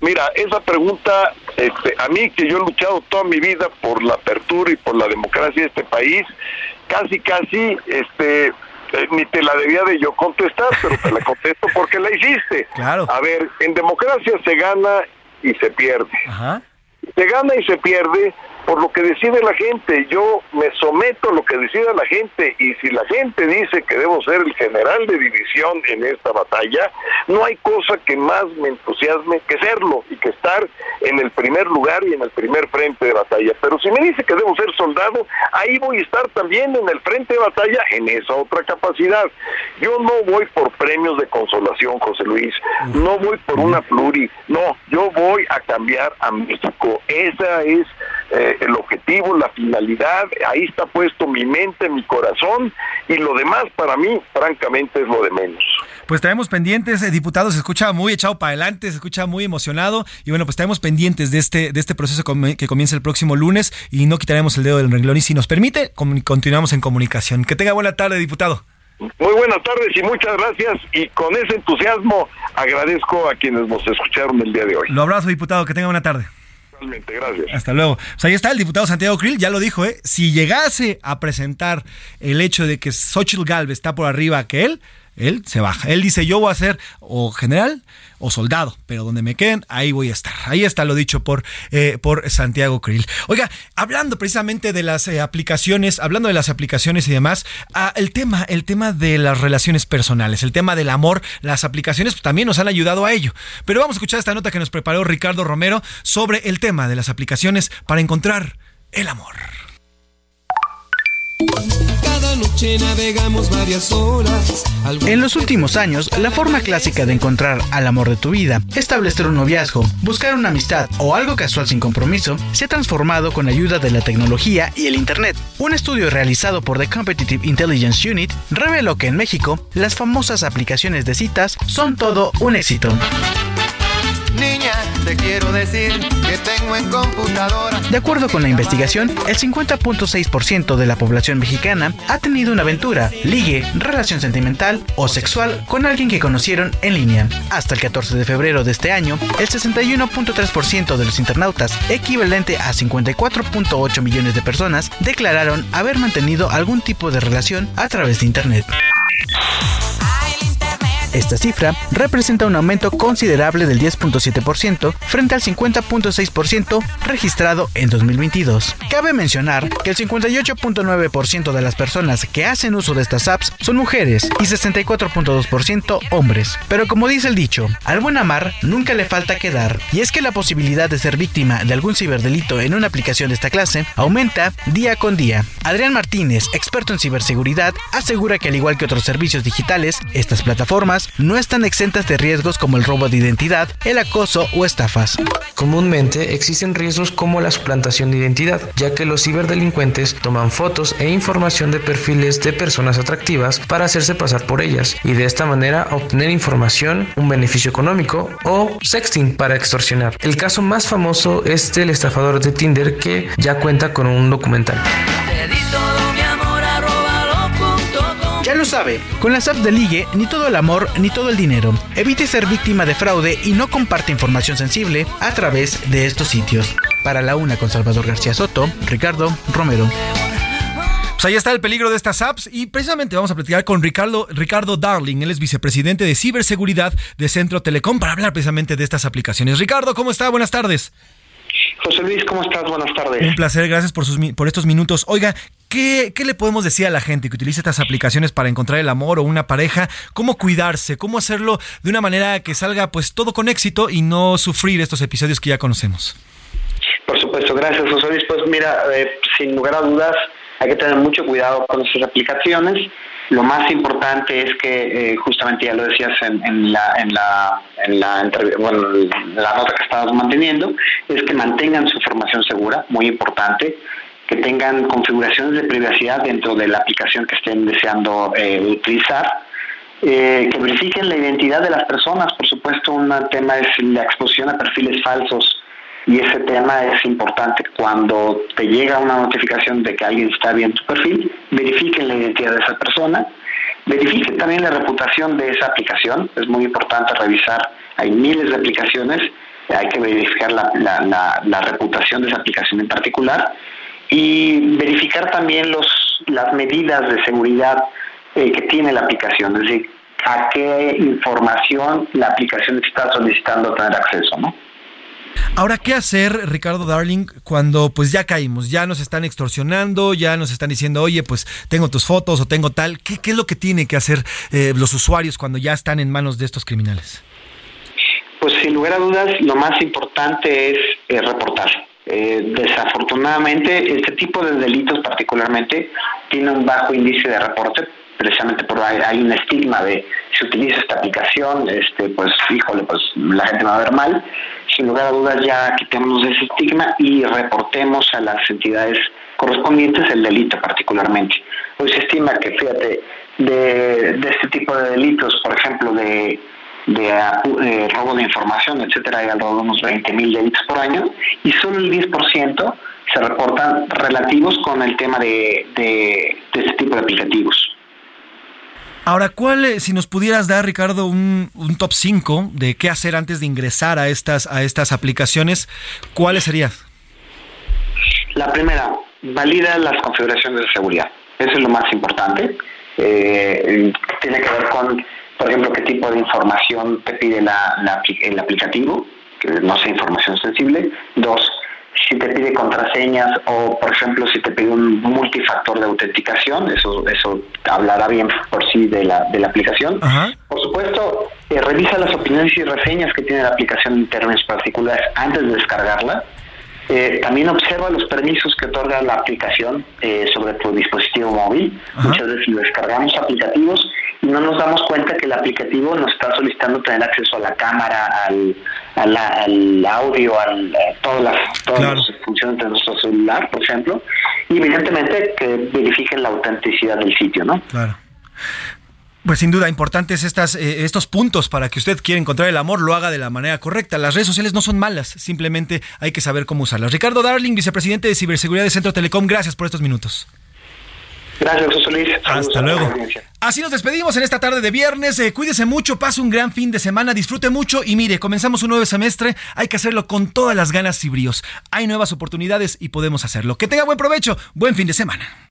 Mira, esa pregunta, este, a mí que yo he luchado toda mi vida por la apertura y por la democracia de este país, casi, casi, este, eh, ni te la debía de yo contestar, pero te la contesto porque la hiciste. Claro. A ver, en democracia se gana y se pierde. Ajá. Se gana y se pierde por lo que decide la gente. Yo me someto a lo que decida la gente y si la gente dice que debo ser el general de división en esta batalla, no hay cosa que más me entusiasme que serlo y que estar en el primer lugar y en el primer frente de batalla. Pero si me dice que debo ser soldado, ahí voy a estar también en el frente de batalla en esa otra capacidad. Yo no voy por premios de consolación, José Luis, no voy por una pluri, no, yo voy a cambiar a México. Esa es eh, el objetivo, la finalidad, ahí está puesto mi mente, mi corazón y lo demás para mí, francamente, es lo de menos. Pues estaremos pendientes, eh, diputado, se escucha muy echado para adelante, se escucha muy emocionado y bueno, pues estaremos pendientes de este, de este proceso que comienza el próximo lunes y no quitaremos el dedo del renglón y si nos permite, continuamos en comunicación. Que tenga buena tarde, diputado. Muy buenas tardes y muchas gracias y con ese entusiasmo agradezco a quienes nos escucharon el día de hoy. Lo abrazo, diputado, que tenga buena tarde. Realmente, gracias. Hasta luego. Pues ahí está el diputado Santiago Krill, ya lo dijo, ¿eh? Si llegase a presentar el hecho de que Xochitl Galvez está por arriba que él, él se baja. Él dice, yo voy a ser o general o soldado, pero donde me queden, ahí voy a estar. Ahí está lo dicho por, eh, por Santiago Krill. Oiga, hablando precisamente de las eh, aplicaciones, hablando de las aplicaciones y demás, ah, el tema, el tema de las relaciones personales, el tema del amor, las aplicaciones pues, también nos han ayudado a ello. Pero vamos a escuchar esta nota que nos preparó Ricardo Romero sobre el tema de las aplicaciones para encontrar el amor. En los últimos años, la forma clásica de encontrar al amor de tu vida, establecer un noviazgo, buscar una amistad o algo casual sin compromiso, se ha transformado con ayuda de la tecnología y el Internet. Un estudio realizado por The Competitive Intelligence Unit reveló que en México, las famosas aplicaciones de citas son todo un éxito. Niña, te quiero decir que tengo en computadora. De acuerdo con la investigación, el 50.6% de la población mexicana ha tenido una aventura, ligue, relación sentimental o sexual con alguien que conocieron en línea. Hasta el 14 de febrero de este año, el 61.3% de los internautas, equivalente a 54.8 millones de personas, declararon haber mantenido algún tipo de relación a través de Internet. Esta cifra representa un aumento considerable del 10.7% frente al 50.6% registrado en 2022. Cabe mencionar que el 58.9% de las personas que hacen uso de estas apps son mujeres y 64.2% hombres. Pero como dice el dicho, al buen amar nunca le falta quedar. Y es que la posibilidad de ser víctima de algún ciberdelito en una aplicación de esta clase aumenta día con día. Adrián Martínez, experto en ciberseguridad, asegura que al igual que otros servicios digitales, estas plataformas no están exentas de riesgos como el robo de identidad, el acoso o estafas. Comúnmente existen riesgos como la suplantación de identidad, ya que los ciberdelincuentes toman fotos e información de perfiles de personas atractivas para hacerse pasar por ellas y de esta manera obtener información, un beneficio económico o sexting para extorsionar. El caso más famoso es del estafador de Tinder que ya cuenta con un documental. Lo sabe, con las apps de ligue, ni todo el amor ni todo el dinero. Evite ser víctima de fraude y no comparte información sensible a través de estos sitios. Para la una con Salvador García Soto, Ricardo Romero. Pues ahí está el peligro de estas apps y precisamente vamos a platicar con Ricardo, Ricardo Darling, él es vicepresidente de ciberseguridad de Centro Telecom para hablar precisamente de estas aplicaciones. Ricardo, ¿cómo está? Buenas tardes. José Luis, ¿cómo estás? Buenas tardes. Un placer, gracias por, sus, por estos minutos. Oiga, ¿qué, ¿qué le podemos decir a la gente que utiliza estas aplicaciones para encontrar el amor o una pareja? ¿Cómo cuidarse? ¿Cómo hacerlo de una manera que salga pues todo con éxito y no sufrir estos episodios que ya conocemos? Por supuesto, gracias José Luis. Pues mira, eh, sin lugar a dudas, hay que tener mucho cuidado con esas aplicaciones. Lo más importante es que, eh, justamente ya lo decías en, en la, en la, en la, bueno, en la nota que estabas manteniendo, es que mantengan su información segura, muy importante, que tengan configuraciones de privacidad dentro de la aplicación que estén deseando eh, utilizar, eh, que verifiquen la identidad de las personas. Por supuesto, un tema es la exposición a perfiles falsos y ese tema es importante. Cuando te llega una notificación de que alguien está viendo tu perfil, verifiquen la identidad de esa persona, verifiquen también la reputación de esa aplicación. Es muy importante revisar, hay miles de aplicaciones, hay que verificar la, reputación de esa aplicación en particular y verificar también los, las medidas de seguridad eh, que tiene la aplicación, es decir, a qué información la aplicación está solicitando tener acceso, ¿no? Ahora, ¿qué hacer, Ricardo Darling, cuando pues ya caímos, ya nos están extorsionando, ya nos están diciendo, oye, pues tengo tus fotos o tengo tal? ¿Qué, qué es lo que tienen que hacer eh, los usuarios cuando ya están en manos de estos criminales? Pues sin lugar a dudas, lo más importante es eh, reportar. Eh, desafortunadamente, este tipo de delitos particularmente tiene un bajo índice de reporte precisamente porque hay, un estigma de si utiliza esta aplicación, este, pues híjole, pues la gente va a ver mal. Sin lugar a dudas ya quitemos ese estigma y reportemos a las entidades correspondientes el delito particularmente. Hoy se estima que, fíjate, de, este tipo de delitos, por ejemplo, de, de, robo de información, etcétera, hay alrededor de unos 20 mil delitos por año y solo el 10% se reportan relativos con el tema de, de este tipo de aplicativos. Ahora, ¿cuál, eh, si nos pudieras dar, Ricardo, un, top 5 de qué hacer antes de ingresar a estas, a estas aplicaciones, ¿cuáles serían? La primera, valida las configuraciones de seguridad. Eso es lo más importante. Eh, tiene que ver con, por ejemplo, qué tipo de información te pide la, el aplicativo, que no sea información sensible. Dos, si te pide contraseñas o, por ejemplo, si te pide un multifactor de autenticación, eso eso hablará bien por sí de la, de la aplicación. Por supuesto, eh, revisa las opiniones y reseñas que tiene la aplicación en términos particulares antes de descargarla. Eh, también observa los permisos que otorga la aplicación eh, sobre tu dispositivo móvil. Muchas veces descargamos aplicativos y no nos damos cuenta que el aplicativo nos está solicitando tener acceso a la cámara, al, al audio, a todas las, todas las funciones de nuestro celular, por ejemplo, y evidentemente que verifiquen la autenticidad del sitio, ¿no? Claro. Pues sin duda, importantes estas, eh, estos puntos para que usted quiera encontrar el amor, lo haga de la manera correcta. Las redes sociales no son malas, simplemente hay que saber cómo usarlas. Ricardo Darling, vicepresidente de Ciberseguridad de Centro Telecom, gracias por estos minutos. Gracias, José Luis. Hasta luego. Así nos despedimos en esta tarde de viernes. Eh, cuídese mucho, pase un gran fin de semana, disfrute mucho y mire, comenzamos un nuevo semestre. Hay que hacerlo con todas las ganas y bríos. Hay nuevas oportunidades y podemos hacerlo. Que tenga buen provecho, buen fin de semana.